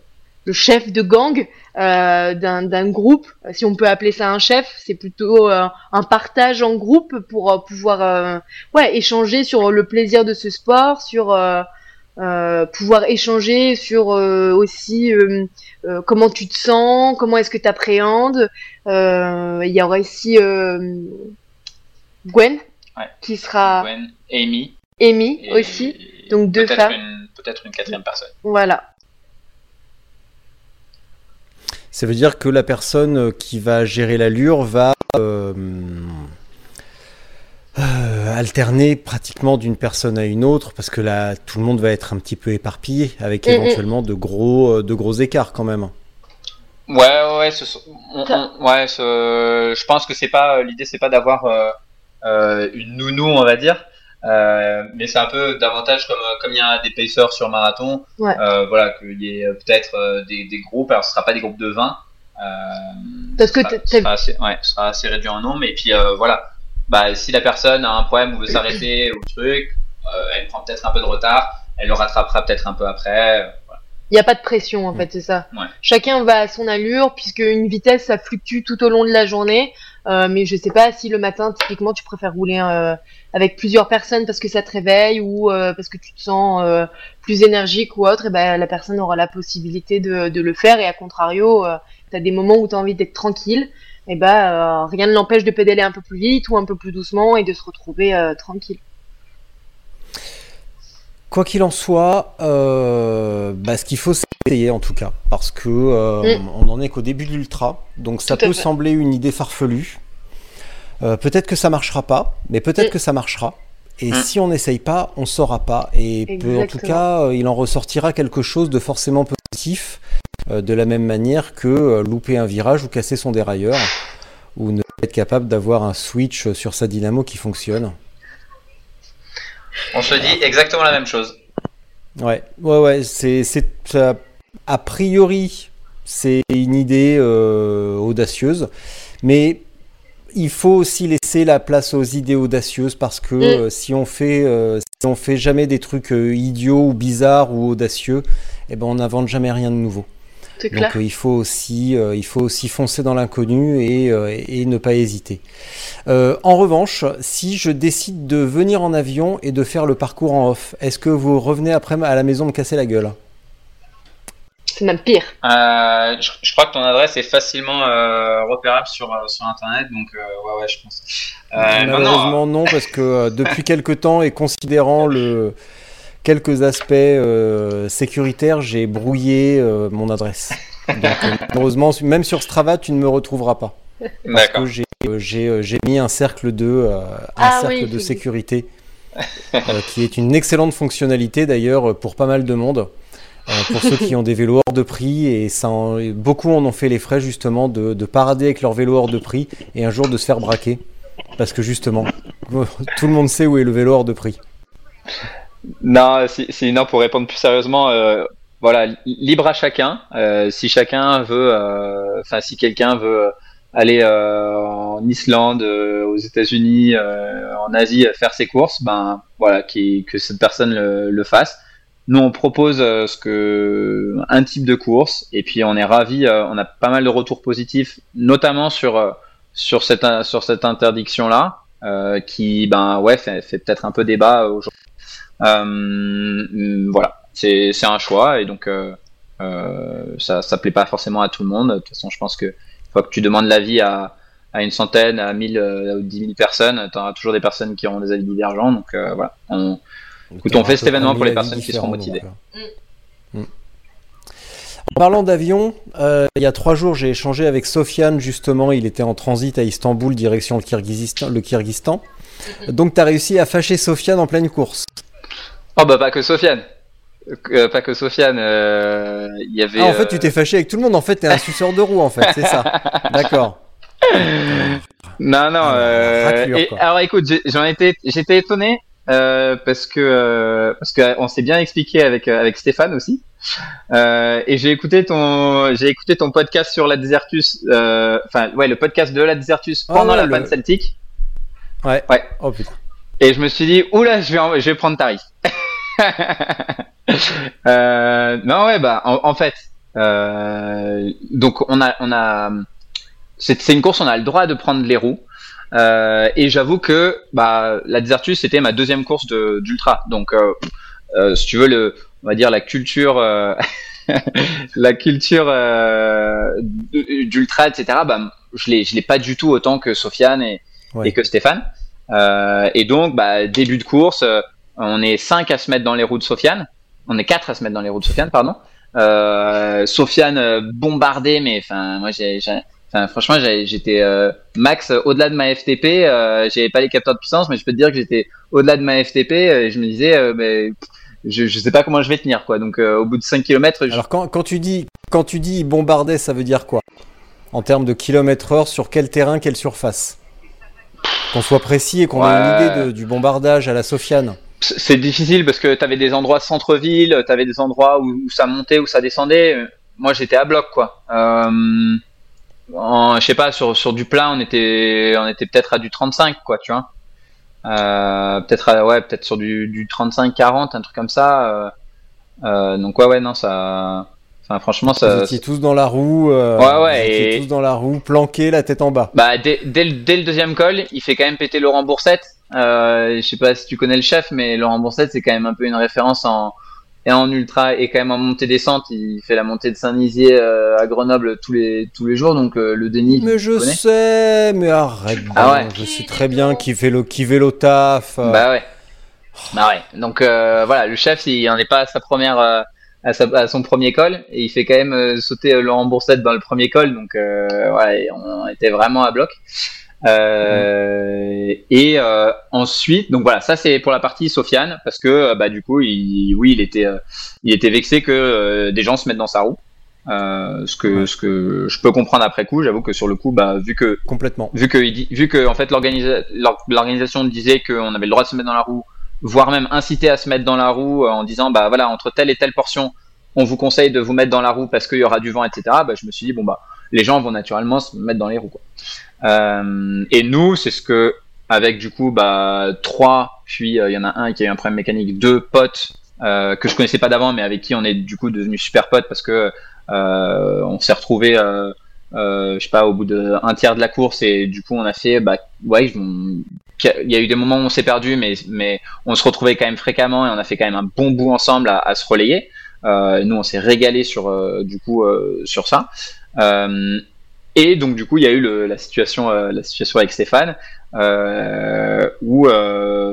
le chef de gang d'un groupe. Si on peut appeler ça un chef, c'est plutôt un partage en groupe pour pouvoir ouais échanger sur le plaisir de ce sport, sur pouvoir échanger sur euh, aussi euh, euh, comment tu te sens, comment est-ce que tu appréhendes. Euh, Il y aura aussi euh, Gwen Ouais. qui sera Gwen, Amy. Amy et- aussi. donc deux femmes. Peut-être une quatrième personne. Voilà. Ça veut dire que la personne euh, qui va gérer l'allure va euh, euh, alterner pratiquement d'une personne à une autre parce que là tout le monde va être un petit peu éparpillé avec Mm, mm. éventuellement de gros euh, de gros écarts quand même. Ouais, ouais, ouais, ce sont- on- on- ouais, ce- je pense que c'est pas l'idée, c'est pas d'avoir euh, euh, une nounou, on va dire, euh, mais c'est un peu davantage comme comme il y a des pacers sur marathon, Ouais. euh, voilà, qu'il y ait peut-être euh, des, des groupes, alors ce sera pas des groupes de 20, euh, Parce que ce sera, ce sera assez, ouais, ce sera assez réduit en nombre, et puis euh, voilà, bah si la personne a un problème ou veut s'arrêter ou truc, euh, elle prend peut-être un peu de retard, elle le rattrapera peut-être un peu après. euh, voilà. Il n'y a pas de pression en Mm. fait, c'est ça. Ouais. Chacun va à son allure puisque une vitesse ça fluctue tout au long de la journée. Euh, mais je sais pas si le matin typiquement tu préfères rouler euh, avec plusieurs personnes parce que ça te réveille ou euh, parce que tu te sens euh, plus énergique ou autre. Et ben la personne aura la possibilité de, de le faire et à contrario, euh, tu as des moments où tu as envie d'être tranquille. Et ben euh, rien ne l'empêche de pédaler un peu plus vite ou un peu plus doucement et de se retrouver euh, tranquille. Quoi qu'il en soit, euh, bah, ce qu'il faut c'est essayer en tout cas, parce que euh, Mm. on en est qu'au début de l'ultra, donc ça Tout peut sembler une idée farfelue. Euh, peut-être que ça marchera pas, mais peut-être Mm. que ça marchera. Et Mm. si on n'essaye pas, on saura pas. Et en tout cas, euh, il en ressortira quelque chose de forcément positif, de la même manière que euh, louper un virage ou casser son dérailleur, ou ne pas être capable d'avoir un switch sur sa dynamo qui fonctionne. On se dit exactement la même chose. Ouais, ouais, ouais, c'est, c'est, ça- a priori, c'est une idée euh, audacieuse, mais il faut aussi laisser la place aux idées audacieuses parce que Mm. euh, si on fait, euh, si on fait jamais des trucs euh, idiots ou bizarres ou audacieux, eh ben on n'invente jamais rien de nouveau. Clair. Donc euh, il faut aussi, euh, il faut aussi foncer dans l'inconnu et, euh, et ne pas hésiter. Euh, en revanche, si je décide de venir en avion et de faire le parcours en off, est-ce que vous revenez après à la maison me casser la gueule? C'est même pire. Euh, je, je crois que ton adresse est facilement euh, repérable sur, euh, sur internet, donc euh, ouais, ouais, je pense. Euh, non, non, Malheureusement non, parce que euh, depuis quelque temps et considérant le quelques aspects euh, sécuritaires, j'ai brouillé euh, mon adresse. Donc euh, malheureusement, même sur Strava, tu ne me retrouveras pas. Parce D'accord. que j'ai mis un cercle de euh, un Ah cercle oui, de oui. sécurité euh, qui est une excellente fonctionnalité d'ailleurs pour pas mal de monde. Euh, pour ceux qui ont des vélos hors de prix et ça en- et beaucoup en ont fait les frais justement de, de parader avec leur vélo hors de prix et un jour de se faire braquer parce que justement tout le monde sait où est le vélo hors de prix. Non, si- sinon pour répondre plus sérieusement, euh, voilà, li- libre à chacun. Euh, si chacun veut, euh, enfin si quelqu'un veut aller en Islande, aux États-Unis, en Asie, faire ses courses, ben voilà, que cette personne le, fasse. Nous, on propose ce que un type de course, et puis on est ravi. on a pas mal de retours positifs, notamment sur sur cette sur cette interdiction là, qui ben ouais fait peut-être un peu débat aujourd'hui. Euh, voilà, c'est c'est un choix et donc euh, euh, ça ça plaît pas forcément à tout le monde. De toute façon, je pense que une fois que tu demandes l'avis à à une centaine, à mille euh, ou dix mille personnes, tu auras toujours des personnes qui auront des avis divergents. Donc euh, voilà, on, Écoute, on fait cet événement pour les personnes qui seront motivées. Mm. En parlant d'avion, euh, il y a trois jours, j'ai échangé avec Sofiane, justement, il était en transit à Istanbul, direction le Kyrgyzstan. Le Kyrgyzstan. Donc, tu as réussi à fâcher Sofiane en pleine course. Oh, bah, pas que Sofiane. Euh, pas que Sofiane. euh, Il y avait. Ah, en fait, euh, tu t'es fâché avec tout le monde. En fait, t'es un suceur de roue, en fait, c'est ça. D'accord. Non, non. Ah, euh, raclure, et- alors écoute, j'en étais, j'étais étonné euh, parce que euh, parce que on s'est bien expliqué avec euh, avec Stéphane aussi. Euh, et j'ai écouté ton j'ai écouté ton podcast sur la Desertus, euh, enfin ouais le podcast de la Desertus Ah pendant la le- panne celtique. Ouais. Ouais. Oh putain. Et je me suis dit, oula, je vais, en- je vais prendre ta risque. euh, non, ouais, bah, en, en fait, euh, donc on a, on a, c'est c'est une course, on a le droit de prendre les roues. Euh, et j'avoue que bah, la Desertus c'était ma deuxième course de- d'ultra. Donc, euh, euh, si tu veux, le, on va dire la culture, euh, la culture euh, d'ultra, etc. Bah, je l'ai, je l'ai pas du tout autant que Sofiane et, Ouais. et que Stéphane. Euh, et donc, bah, début de course, euh, on est 5 à se mettre dans les roues de Sofiane. On est 4 à se mettre dans les roues de Sofiane, pardon. Euh, Sofiane euh, bombardé, mais enfin, moi, j'ai, enfin, franchement, j'ai- j'étais euh, max au-delà de ma FTP. Euh, j'avais pas les capteurs de puissance, mais je peux te dire que j'étais au-delà de ma FTP. et je me disais, euh, ben, je, je sais pas comment je vais tenir, quoi. Donc, au bout de 5 km, je, Alors quand, quand tu dis quand tu dis bombarder, ça veut dire quoi? En termes de kilomètre heure, sur quel terrain, quelle surface? Qu'on soit précis et qu'on ait une idée de- du bombardage à la Sofiane. C'est difficile parce que tu avais des endroits centre-ville, tu avais des endroits où, ça montait, où ça descendait. Moi, j'étais à bloc, quoi. Euh, je sais pas, sur, sur du plat, on était, on était peut-être à du 35, quoi, tu vois. Euh, peut-être, ouais, peut-être sur du, du 35-40, un truc comme ça. Euh, euh, donc, ouais, ouais, non, ça. Enfin, franchement, Vous ça. étiez tous dans la roue. euh, Ouais, ouais, Vous étiez et- tous dans la roue, planqués, la tête en bas. Bah, dès, dès, le, dès le deuxième col, il fait quand même péter Laurent Boursette. Euh, je sais pas si tu connais le chef, mais Laurent Boursette, c'est quand même un peu une référence en, et en ultra et quand même en montée-descente. Il fait la montée de Saint-Nizier euh, à Grenoble tous les, tous les jours, donc euh, le déni. Mais je connais. sais, mais arrête. Ah ouais. Je sais très bien qui fait le qui fait le taf. euh. Bah ouais. Bah ouais. Donc euh, voilà, le chef, il en est pas à sa première, à, sa- à son premier col, et il fait quand même euh, sauter euh, Laurent Boursette dans le premier col, donc euh, ouais, on était vraiment à bloc. Euh, et euh, ensuite, donc voilà, ça c'est pour la partie Sofiane, parce que bah du coup, il, oui, il était, euh, il était vexé que des gens se mettent dans sa roue. Euh, ce que, Ouais. ce que je peux comprendre après coup. J'avoue que sur le coup, bah vu que Complètement. vu que, vu que en fait l'organisa- l'or- l'organisation disait qu'on avait le droit de se mettre dans la roue, voire même inciter à se mettre dans la roue euh, en disant bah voilà entre telle et telle portion, on vous conseille de vous mettre dans la roue parce qu'il y aura du vent, etc. Bah, je me suis dit bon bah les gens vont naturellement se mettre dans les roues. Quoi. Euh, et nous c'est ce que avec du coup bah trois, puis euh, il y en a un qui a eu un problème mécanique, deux potes euh, que je connaissais pas d'avant mais avec qui on est du coup devenus super potes parce que euh, on s'est retrouvés euh, je sais pas, au bout d'un tiers de la course et du coup on a fait, bah ouais, il y a eu des moments où on s'est perdu, mais mais on se retrouvait quand même fréquemment et on a fait quand même un bon bout ensemble à, se relayer. Euh, nous on s'est régalé sur euh, du coup euh, sur ça. Et donc du coup il y a eu la situation la situation avec Stéphane où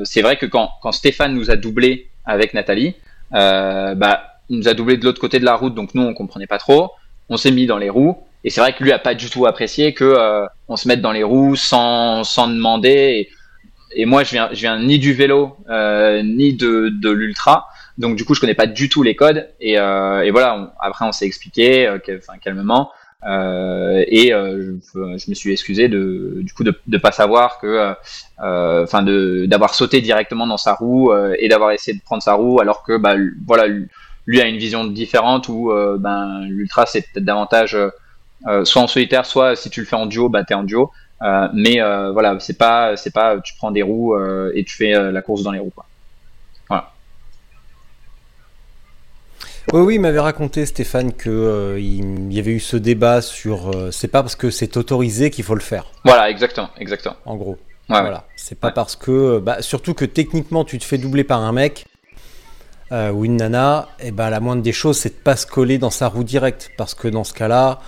c'est vrai que quand quand Stéphane nous a doublé avec Nathalie, bah il nous a doublé de l'autre côté de la route, donc nous on comprenait pas trop. On s'est mis dans les roues et c'est vrai que lui a pas du tout apprécié que on se mette dans les roues sans sans demander. Et moi je viens je viens ni du vélo euh, ni de de l'ultra, donc du coup je connais pas du tout les codes. Et, euh, et voilà, on- après on s'est expliqué, euh, enfin calmement. Euh, et euh, je, je me suis excusé de du coup de de pas savoir que euh, euh, enfin de d'avoir sauté directement dans sa roue euh, et d'avoir essayé de prendre sa roue alors que bah voilà lui- a une vision différente où euh, ben l'ultra c'est peut-être davantage euh, euh, soit en solitaire soit si tu le fais en duo bah t'es en duo Euh, mais euh, voilà c'est pas c'est pas tu prends des roues euh, et tu fais la course dans les roues quoi. Oui, oui, il m'avait raconté Stéphane que il y avait eu ce débat sur. c'est pas parce que c'est autorisé qu'il faut le faire. voilà exactement exactement En gros. ouais, ouais. Voilà. C'est pas Ouais. parce que. Bah, surtout que techniquement, tu te fais doubler par un mec ou une nana, et ben la moindre des choses, c'est de pas se coller dans sa roue directe. Parce que dans ce cas-là,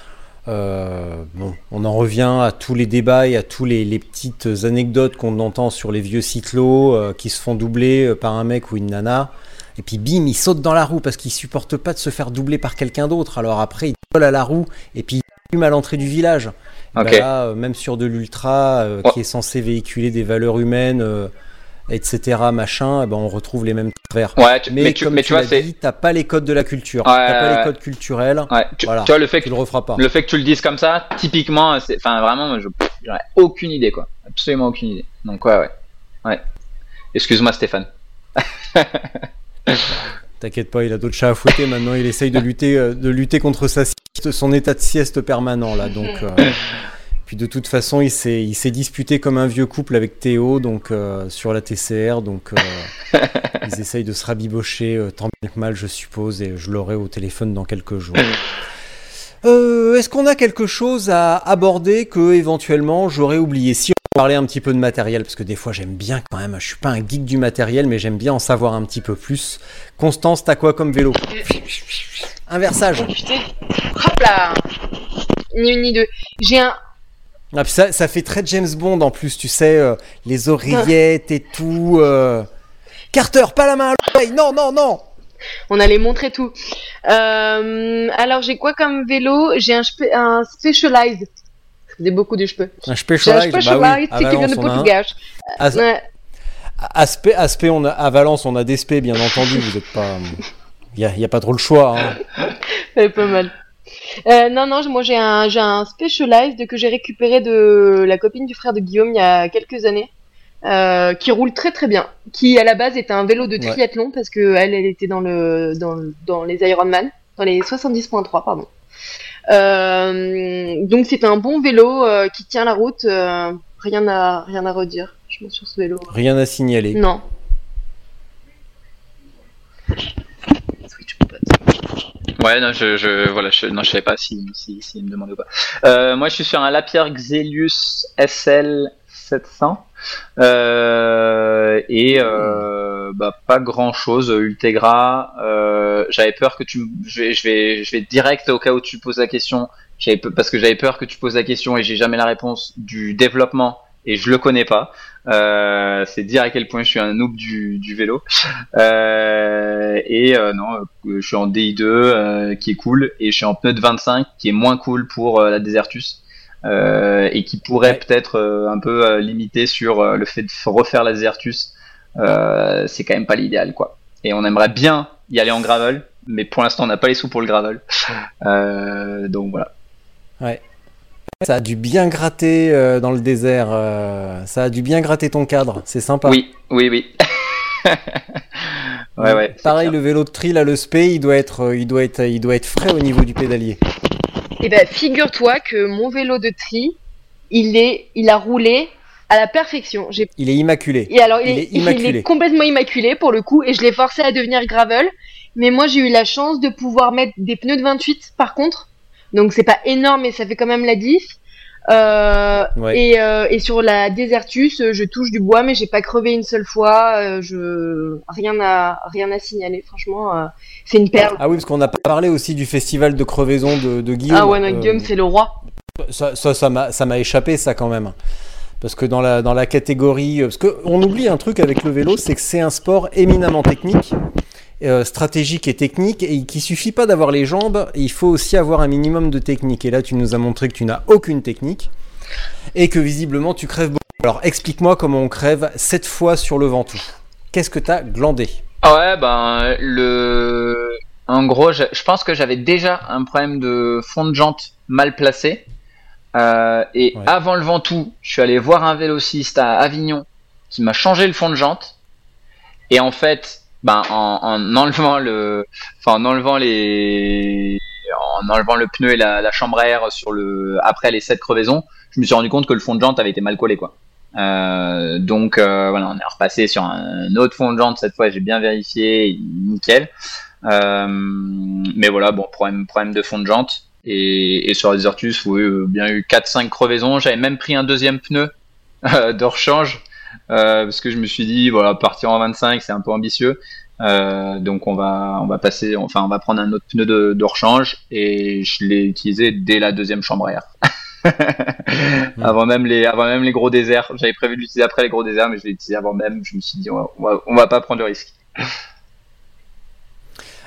euh, bon, on en revient à tous les débats et à tous les, petites anecdotes qu'on entend sur les vieux cyclos euh, qui se font doubler euh, par un mec ou une nana. Et puis bim, il saute dans la roue parce qu'il supporte pas de se faire doubler par quelqu'un d'autre. Alors après, il colle à la roue et puis il fume à l'entrée du village. Ben là, euh, même sur de l'ultra euh, qui est censé véhiculer des valeurs humaines, etc., machin, eh ben on retrouve les mêmes travers. Ouais, tu- Mais, mais, tu, comme mais tu, tu vois dit, t'as pas les codes de la culture. Ouais, t'as pas ouais, les codes culturels. tu, Voilà. tu vois le fait Tu que le referas pas. le fait que tu le dises comme ça typiquement c'est enfin vraiment je ai aucune idée, quoi. Absolument aucune idée. Donc, ouais, ouais. ouais. Excuse-moi, Stéphane. T'inquiète pas, il a d'autres chats à fouetter. Maintenant, il essaye de lutter, euh, de lutter contre sa sieste, son état de sieste permanent, là. Donc, euh, puis de toute façon, il s'est, il s'est disputé comme un vieux couple avec Théo, donc euh, sur la TCR. Donc, euh, ils essayent de se rabibocher euh, tant bien que mal, je suppose, et je l'aurai au téléphone dans quelques jours. Euh, est-ce qu'on a quelque chose à aborder que éventuellement j'aurais oublié? Si on parlait un petit peu de matériel, parce que des fois j'aime bien quand même, je suis pas un geek du matériel, mais j'aime bien en savoir un petit peu plus. Constance, t'as quoi comme vélo? Un versage. Oh, putain. Hop là Ni une ni deux. J'ai un. Ah, puis ça, ça fait très James Bond en plus, tu sais, euh, les oreillettes et tout. euh. Carter, pas la main à l'oreille, non, non, non On allait montrer tout. Euh, alors, j'ai quoi comme vélo? J'ai un, un Specialized. J'ai beaucoup de cheveux. Un J'ai un Specialized, bah oui, Specialized c'est qui vient de on a un. À, Ouais. Aspect, aspect, on a, à Valence, on a des spé, bien entendu, vous êtes pas... Il y a, pas trop le choix. Hein. Elle est pas mal. Euh, non, non, moi j'ai un, j'ai un Specialized que j'ai récupéré de la copine du frère de Guillaume il y a quelques années, euh, qui roule très très bien, qui à la base était un vélo de Ouais. triathlon parce que elle, elle était dans le dans, dans les Ironman, dans les 70.3 pardon. Euh, donc c'est un bon vélo qui tient la route, rien à rien à redire, je sur ce vélo. Rien à signaler. Non. Ouais, non, je, je, voilà, je, non, je savais pas si, si, si me demandait ou pas. Euh, moi, je suis sur un Lapierre Xelius SL 700. Euh, et, euh, bah, pas grand chose, Ultegra. J'avais peur que tu, je vais, je vais, je vais direct au cas où tu poses la question. J'avais, parce que j'avais peur que tu poses la question et j'ai jamais la réponse du développement et je le connais pas. Euh, c'est dire à quel point je suis un noob du, du vélo. Euh, et euh, non, euh, je suis en DI2 euh, qui est cool et je suis en pneu de 25 qui est moins cool pour la Desertus euh, et qui pourrait Ouais. peut-être euh, un peu limiter sur le fait de refaire la Desertus. Euh, c'est quand même pas l'idéal quoi. Et on aimerait bien y aller en gravel, mais pour l'instant on n'a pas les sous pour le gravel. Euh, donc voilà. Ça a dû bien gratter euh, dans le désert. euh, ça a dû bien gratter ton cadre. C'est sympa. Oui, oui, oui. ouais, ouais. Pareil, le vélo de tri, là, le spé, il doit être, euh, il doit être, il doit être frais au niveau du pédalier. Eh ben, figure-toi que mon vélo de tri, il est, il a roulé à la perfection. J'ai Il est immaculé. et alors il, Il est, est immaculé. complètement immaculé pour le coup et je l'ai forcé à devenir gravel. Mais moi j'ai eu la chance de pouvoir mettre des pneus de 28 par contre. Donc c'est pas énorme mais ça fait quand même la diff. Euh, Ouais. et, euh, et sur la Desertus, je touche du bois mais j'ai pas crevé une seule fois. Euh, je rien à rien à signaler. Franchement, euh, c'est une perle. Ah oui, parce qu'on n'a pas parlé aussi du festival de crevaison de, de Guillaume. Ah ouais, non, Euh, Guillaume c'est le roi. Ça, ça, ça m'a, ça m'a échappé, ça quand même. Parce que dans la, dans la catégorie, parce que on oublie un truc avec le vélo, c'est que c'est un sport éminemment technique, euh, stratégique et technique, et qu'il suffit pas d'avoir les jambes, il faut aussi avoir un minimum de technique. Et là, tu nous as montré que tu n'as aucune technique et que visiblement tu crèves beaucoup. Alors, explique-moi comment on crève cette fois sur le Ventoux. Qu'est-ce que t'as glandé? Ah Ouais, ben le, en gros, je, je pense que j'avais déjà un problème de fond de jante mal placé. Euh, et Ouais. avant le Ventoux, je suis allé voir un vélociste à Avignon qui m'a changé le fond de jante. Et en fait, ben en, en enlevant le, enfin en enlevant les, en enlevant le pneu et la, la chambre à air sur le, après les sept crevaisons, je me suis rendu compte que le fond de jante avait été mal collé quoi. Euh, donc euh, voilà, on est repassé sur un autre fond de jante cette fois. J'ai bien vérifié, nickel. Euh, mais voilà, bon problème problème de fond de jante et, et sur les Artus, oui, euh, bien eu 4-5 crevaisons. J'avais même pris un deuxième pneu euh, de rechange parce que je me suis dit voilà partir en 25 c'est un peu ambitieux. Euh, donc on va on va passer enfin on va prendre un autre pneu de, de rechange et je l'ai utilisé dès la deuxième chambre à air. avant même les avant même les gros déserts j'avais prévu de l'utiliser après les gros déserts mais je l'ai utilisé avant même je me suis dit on va, on va, on va pas prendre de risque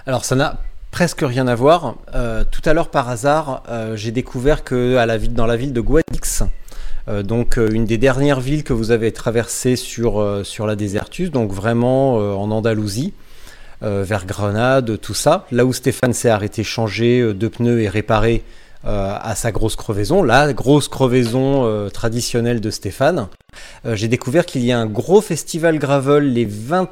Alors ça n'a presque rien à voir. Euh, tout à l'heure par hasard, euh, j'ai découvert que à la ville, dans la ville de Guadix, euh, donc euh, une des dernières villes que vous avez traversées sur, euh, la Désertus, donc vraiment euh, en Andalousie, euh, vers Grenade, tout ça, là où Stéphane s'est arrêté changer euh, de pneus et réparer euh, à sa grosse crevaison, la grosse crevaison euh, traditionnelle de Stéphane, euh, j'ai découvert qu'il y a un gros festival gravel les 20,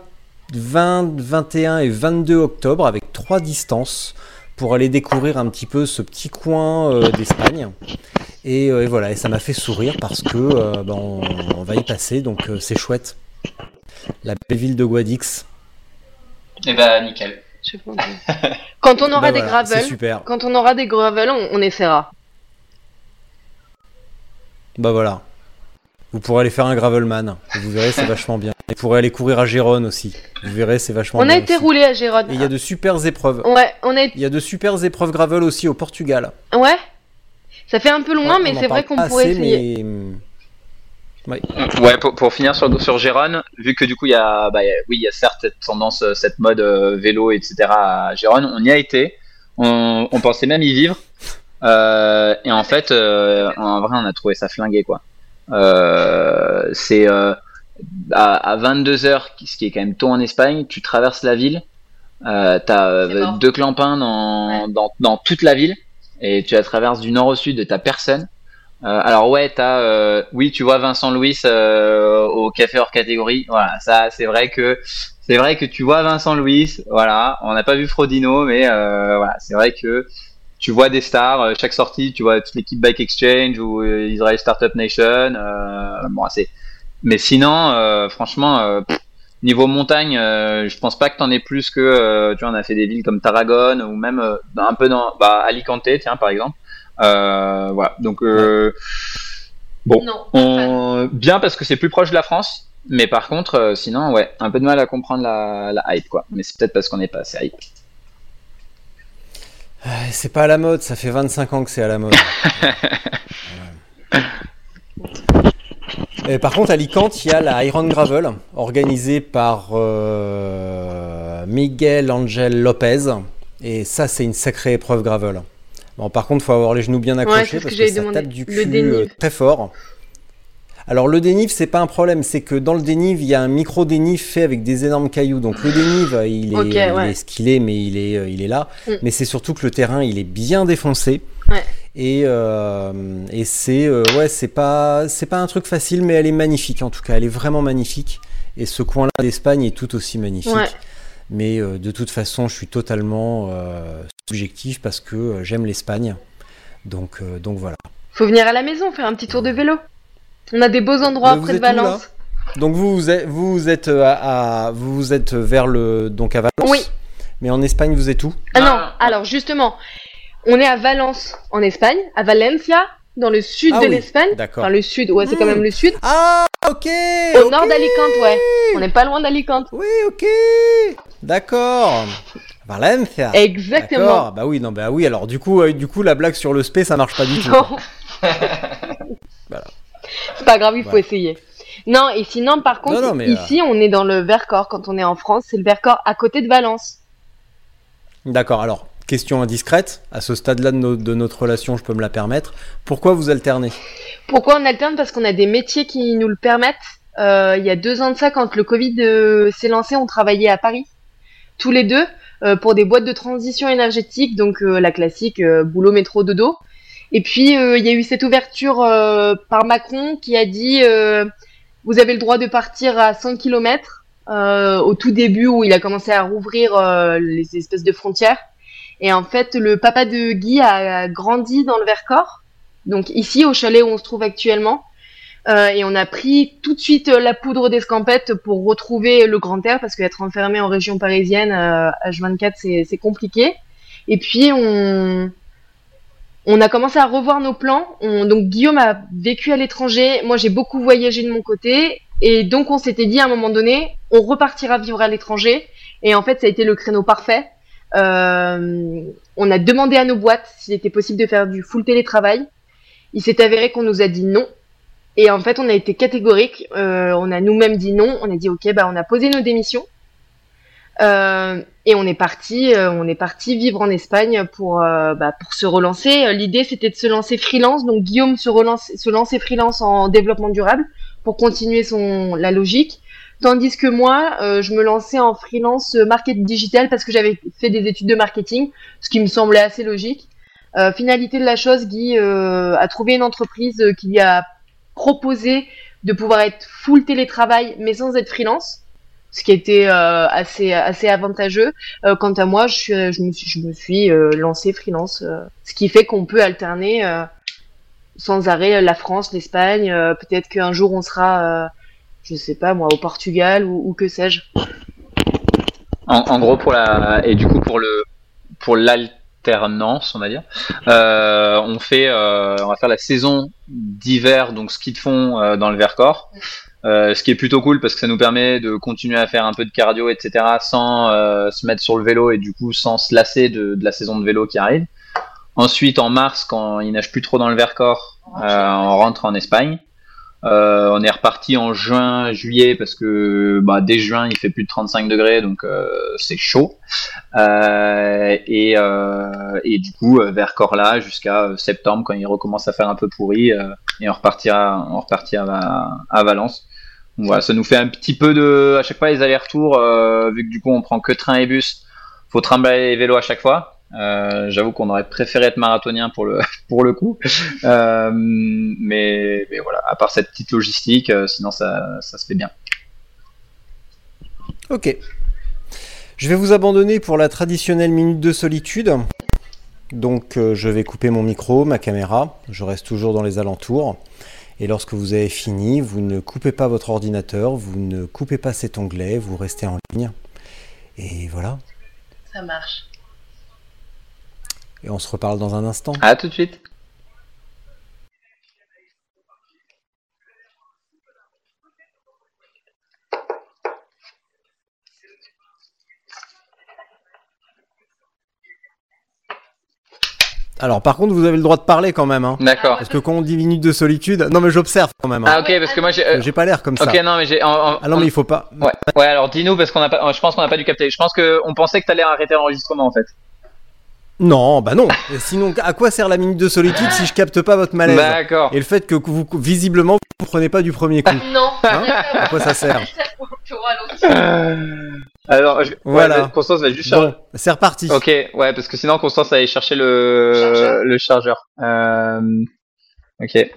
20, 21 et 22 octobre avec trois distances pour aller découvrir un petit peu ce petit coin euh, d'Espagne. Et, euh, et voilà, et ça m'a fait sourire parce que euh, ben, on, on va y passer, donc euh, c'est chouette. La belle ville de Guadix. Et bah nickel. Quand on aura Bah des voilà, gravels, super. quand on aura des gravels, on, on essaiera. Bah voilà. Vous pourrez aller faire un gravelman. Vous verrez, c'est vachement bien. Vous pourrez aller courir à Gérone aussi. Vous verrez, c'est vachement On bien. a été aussi. roulé à Gérone. Et il y a de super épreuves. Ouais, on a été... Il y a de super épreuves gravel aussi au Portugal. Ouais. Ça fait un peu loin, Ouais, mais c'est vrai qu'on pourrait assez, essayer. mais- Ouais, pour, pour finir sur, sur Gérone, vu que du coup il y a, bah, il y a- oui, il y a certes cette tendance, euh, cette mode euh, vélo, etc. à Gérone, on y a été, on, on pensait même y vivre, euh, et en fait, euh, en vrai, on a trouvé ça flingué quoi. Euh, c'est euh, à, à 22 heures, ce qui est quand même tôt en Espagne, tu traverses la ville, euh, t'as euh, mort. deux clampins dans, Ouais. dans, dans toute la ville, et tu la traverses du nord au sud, t'as personne. Euh, alors ouais, t'as, euh, oui, tu vois Vincent Louis euh, au café hors catégorie. Voilà, ça, c'est vrai que c'est vrai que tu vois Vincent Louis. Voilà, on n'a pas vu Frodino, mais euh, voilà, c'est vrai que tu vois des stars. euh, chaque sortie, tu vois toute l'équipe Bike Exchange ou euh, Israel Startup Nation. Bon, c'est. Mais sinon, franchement, niveau montagne, euh, je pense pas que t'en aies plus que. euh, tu vois, on a fait des villes comme Tarragone ou même euh, un peu dans bah, Alicante, tiens, par exemple. Euh, voilà, donc euh, Bon, Non, on... bien parce que c'est plus proche de la France, mais par contre, euh, sinon, ouais, un peu de mal à comprendre la, la hype, quoi. Mais c'est peut-être parce qu'on n'est pas assez hype. Ah, C'est pas à la mode, ça fait 25 ans que c'est à la mode. Ouais. Et par contre, à Alicante, il y a la Iron Gravel, organisée par euh, Miguel Angel Lopez. Et ça, c'est une sacrée épreuve gravel. Bon, par contre, faut avoir les genoux bien accrochés que parce que, ça tape du cul euh, très fort. Alors le dénive, c'est pas un problème, c'est que dans le dénive, il y a un micro dénive fait avec des énormes cailloux. Donc le dénive, il est, Ok, il ouais. est ce qu'il est, mais il est, euh, il est là. Mm. Mais c'est surtout que le terrain, il est bien défoncé. Ouais. Et, euh, et c'est euh, ouais, c'est pas, c'est pas un truc facile, mais elle est magnifique en tout cas. Elle est vraiment magnifique. Et ce coin-là d'Espagne est tout aussi magnifique. Ouais. Mais euh, de toute façon, je suis totalement euh, subjectif parce que euh, j'aime l'Espagne. Donc, euh, donc voilà. Faut venir à la maison, faire un petit tour de vélo. On a des beaux endroits près de Valence. Donc vous, vous êtes, vous êtes euh, à, à- vous êtes vers le donc à Valence. Oui. Mais en Espagne, vous êtes où Ah non, alors justement, on est à Valence en Espagne, à Valencia, dans le sud Ah de oui, l'Espagne. D'accord. Enfin, le sud, ouais, c'est quand même le sud. Ah, ok. Au nord d'Alicante, ouais. On n'est pas loin d'Alicante. Oui, ok. D'accord. Valencia. Exactement. Bah oui, non, bah oui. Alors du coup, euh, du coup, la blague sur le spé, ça marche pas du tout. Non. Voilà. C'est pas grave, il faut Ouais. essayer. Non, et sinon, par contre, Non, non, mais, euh, ici, on est dans le Vercors. Quand on est en France, c'est le Vercors à côté de Valence. D'accord. Alors, question indiscrète. À ce stade-là de, no- de notre relation, je peux me la permettre. Pourquoi vous alternez? Pourquoi on alterne? Parce qu'on a des métiers qui nous le permettent. Euh, il y a deux ans de ça, quand le Covid euh, s'est lancé, on travaillait à Paris, tous les deux, pour des boîtes de transition énergétique, donc la classique boulot, métro, dodo. Et puis, euh, il y a eu cette ouverture euh, par Macron qui a dit euh, vous avez le droit de partir à 100 km au tout début où il a commencé à rouvrir les espèces de frontières. Et en fait, le papa de Guy a grandi dans le Vercors, donc ici au chalet où on se trouve actuellement. Et on a pris tout de suite la poudre d'escampette pour retrouver le grand air parce qu'être enfermé en région parisienne euh, H24 c'est c'est compliqué. Et puis on on a commencé à revoir nos plans. On- donc Guillaume a vécu à l'étranger, moi j'ai beaucoup voyagé de mon côté et donc on s'était dit à un moment donné on repartira vivre à l'étranger et en fait ça a été le créneau parfait. Euh, on a demandé à nos boîtes s'il était possible de faire du full télétravail. Il s'est avéré qu'on nous a dit non. Et en fait, on a été catégorique. Euh, on a nous-mêmes dit non. On a dit ok, bah on a posé nos démissions. Euh, et on est parti, euh, on est parti vivre en Espagne pour euh, bah, pour se relancer. Euh, L'idée c'était de se lancer freelance. Donc Guillaume se relance, se lancer freelance en développement durable pour continuer son la logique. Tandis que moi, euh, je me lançais en freelance market digital parce que j'avais fait des études de marketing, ce qui me semblait assez logique. Finalité de la chose, Guy a trouvé une entreprise qui lui a proposé de pouvoir être full télétravail, mais sans être freelance, ce qui était euh, assez assez avantageux. Euh, quant à moi, je, suis, je me suis, je me suis euh, lancé freelance, euh, ce qui fait qu'on peut alterner sans arrêt la France, l'Espagne. Peut-être qu'un jour on sera, je sais pas moi, au Portugal ou, que sais-je. En, en gros, pour la et du coup pour le pour l'alternance, on va dire, on fait on va faire la saison d'hiver donc ski de fond dans le Vercors. Euh, ce qui est plutôt cool parce que ça nous permet de continuer à faire un peu de cardio, etc., sans euh, se mettre sur le vélo et du coup sans se lasser de, la saison de vélo qui arrive. Ensuite, en mars, quand il nage plus trop dans le Vercors, euh, on rentre en Espagne. On est reparti en juin, juillet parce que bah, dès juin il fait plus de 35 degrés donc c'est chaud. Et, et du coup vers Corla jusqu'à septembre quand il recommence à faire un peu pourri et on repartira, on repartira à Valence. Voilà, ça nous fait un petit peu de à chaque fois les allers-retours euh, vu que du coup on prend que train et bus, faut trimballer les vélos à chaque fois. Euh, J'avoue qu'on aurait préféré être marathonien pour le coup, euh, mais, voilà. À part cette petite logistique, sinon ça, ça se fait bien. Ok. Je vais vous abandonner pour la traditionnelle minute de solitude. Donc je vais couper mon micro, ma caméra. Je reste toujours dans les alentours. Et lorsque vous avez fini, vous ne coupez pas votre ordinateur, vous ne coupez pas cet onglet, vous restez en ligne. Et voilà. Ça marche. Et on se reparle dans un instant. À tout de suite. Alors par contre, vous avez le droit de parler quand même. Hein. D'accord. Parce que quand on dit minute de solitude, non mais j'observe quand même. hein. Ah ok, parce que moi j'ai. euh, J'ai pas l'air comme ça. ok, non mais j'ai. en- en- Ah non mais il faut pas. Ouais, ouais. Alors dis-nous parce qu'on a pas. Je pense qu'on n'a pas dû capter. Je pense que on pensait que t'allais arrêter l'enregistrement en fait. Non, bah non. Et sinon, à quoi sert la minute de solitude si je capte pas votre malaise? D'accord. Et le fait que vous, visiblement, vous comprenez pas du premier coup. Non. Hein? À quoi ça sert? Tu ralentis. Alors je... Voilà. ouais, Constance va juste charger. Bon, c'est reparti. Ok, ouais, parce que sinon Constance allait chercher le Chargeur. le chargeur. Euh... Ok.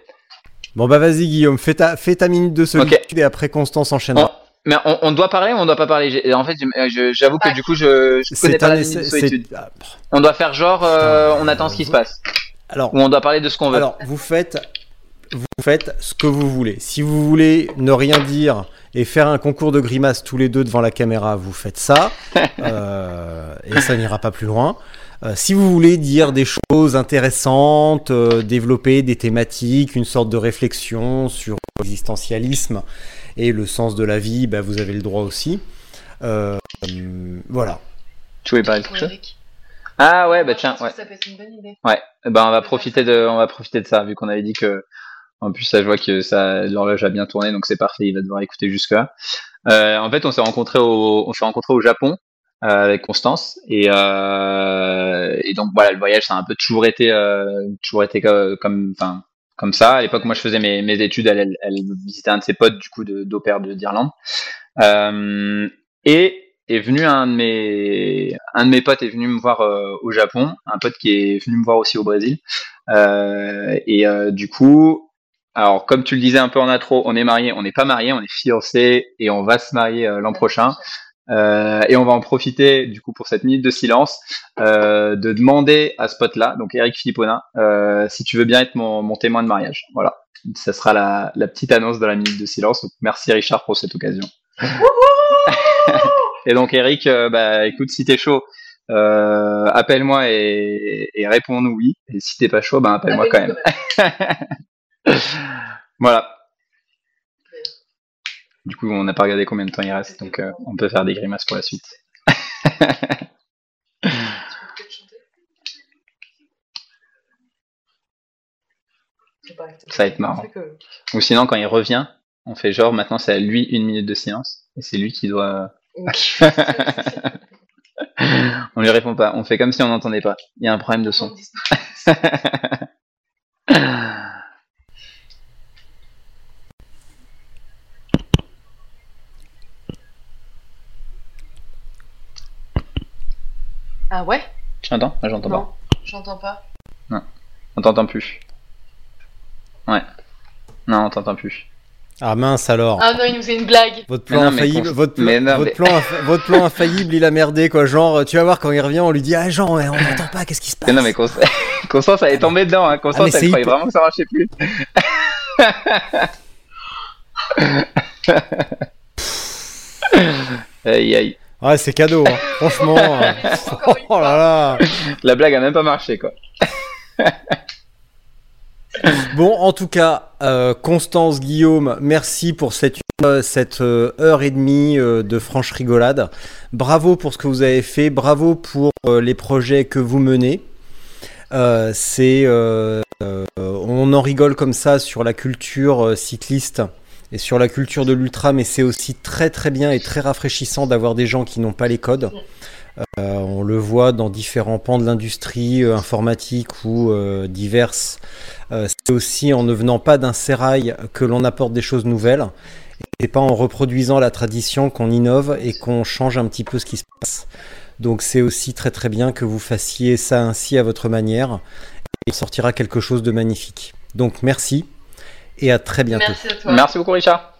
Bon bah vas-y Guillaume, fais ta, fais ta minute de solitude et après Constance enchaînera. On- Mais on, on doit parler ou on doit pas parler? En fait, je- j'avoue que du coup, je, je connais C'est pas un la minute de solitude. ah, On doit faire genre, euh, on attend ce qui se passe. Alors, Ou on doit parler de ce qu'on veut. alors vous faites, vous faites ce que vous voulez. Si vous voulez ne rien dire et faire un concours de grimaces tous les deux devant la caméra, vous faites ça. Euh, et ça n'ira pas plus loin. Euh, si vous voulez dire des choses intéressantes, euh, développer des thématiques, une sorte de réflexion sur l'existentialisme et le sens de la vie, bah, vous avez le droit aussi. Voilà. Tu voulais parler de Eric. Ah ouais, bah tiens, ouais. Ça peut être une bonne idée. Ouais, ben on va profiter de, on va profiter de ça vu qu'on avait dit que, en plus ça je vois que ça, l'horloge a bien tourné donc c'est parfait, il va devoir écouter jusque là. Euh, en fait, on s'est rencontré au, on s'est rencontré au Japon euh, avec Constance et euh, et donc voilà, le voyage ça a un peu toujours été, euh, toujours été co- comme, enfin comme ça. À l'époque, moi je faisais mes, mes études, elle, elle, elle visitait un de ses potes du coup d'Opère de d'Irlande. Euh, et est venu un de mes un de mes potes est venu me voir euh, au Japon, un pote qui est venu me voir aussi au Brésil. Euh, et euh, du coup, alors comme tu le disais un peu en intro, on est marié, on n'est pas marié, on est fiancé et on va se marier euh, l'an prochain. Euh, et on va en profiter du coup pour cette minute de silence euh, de demander à ce pote-là, donc Eric Philippona, euh, si tu veux bien être mon, mon témoin de mariage. Voilà, ça sera la, la petite annonce de la minute de silence. Donc, merci Richard pour cette occasion. et donc Eric, euh, bah écoute, si t'es chaud, euh, appelle-moi et, et réponds-nous oui. Et si t'es pas chaud, bah appelle-moi quand même. voilà. Du coup, on n'a pas regardé combien de temps il reste, donc euh, on peut faire des grimaces pour la suite. Ça va être marrant. Ou sinon, quand il revient, on fait genre maintenant c'est à lui une minute de silence et c'est lui qui doit. on lui répond pas. On fait comme si on n'entendait pas. Il y a un problème de son. Ah ouais Tu Moi j'entends Non, j'entends pas. pas. On t'entend plus. Ouais. Non, on t'entend plus. Ah mince alors. Ah non, il nous fait une blague. Votre plan, non, infaillible, votre, plan, non, votre, mais- plan, infa- votre plan infaillible, il a merdé quoi. Genre, tu vas voir quand il revient, on lui dit Ah, Jean, ouais, on n'entend pas, qu'est-ce qui se passe Mais non, mais Constance, Constance elle est tombée dedans. Hein. Ah, Constance, elle croyait hyper- vraiment que ça marchait plus. aïe, aïe. Ouais, c'est cadeau, hein. franchement. euh, oh là là. La blague a même pas marché, quoi. Bon, en tout cas, euh, Constance, Guillaume, merci pour cette, euh, cette euh, heure et demie euh, de franche rigolade. Bravo pour ce que vous avez fait, bravo pour euh, les projets que vous menez. Euh, c'est, euh, euh, on en rigole comme ça sur la culture euh, cycliste et sur la culture de l'ultra, mais c'est aussi très très bien et très rafraîchissant d'avoir des gens qui n'ont pas les codes. Euh, on le voit dans différents pans de l'industrie euh, informatique ou euh, diverses. Euh, c'est aussi en ne venant pas d'un sérail que l'on apporte des choses nouvelles et pas en reproduisant la tradition qu'on innove et qu'on change un petit peu ce qui se passe. Donc c'est aussi très très bien que vous fassiez ça ainsi à votre manière et il sortira quelque chose de magnifique. Donc merci et à très bientôt. Merci à toi. Merci beaucoup, Richard.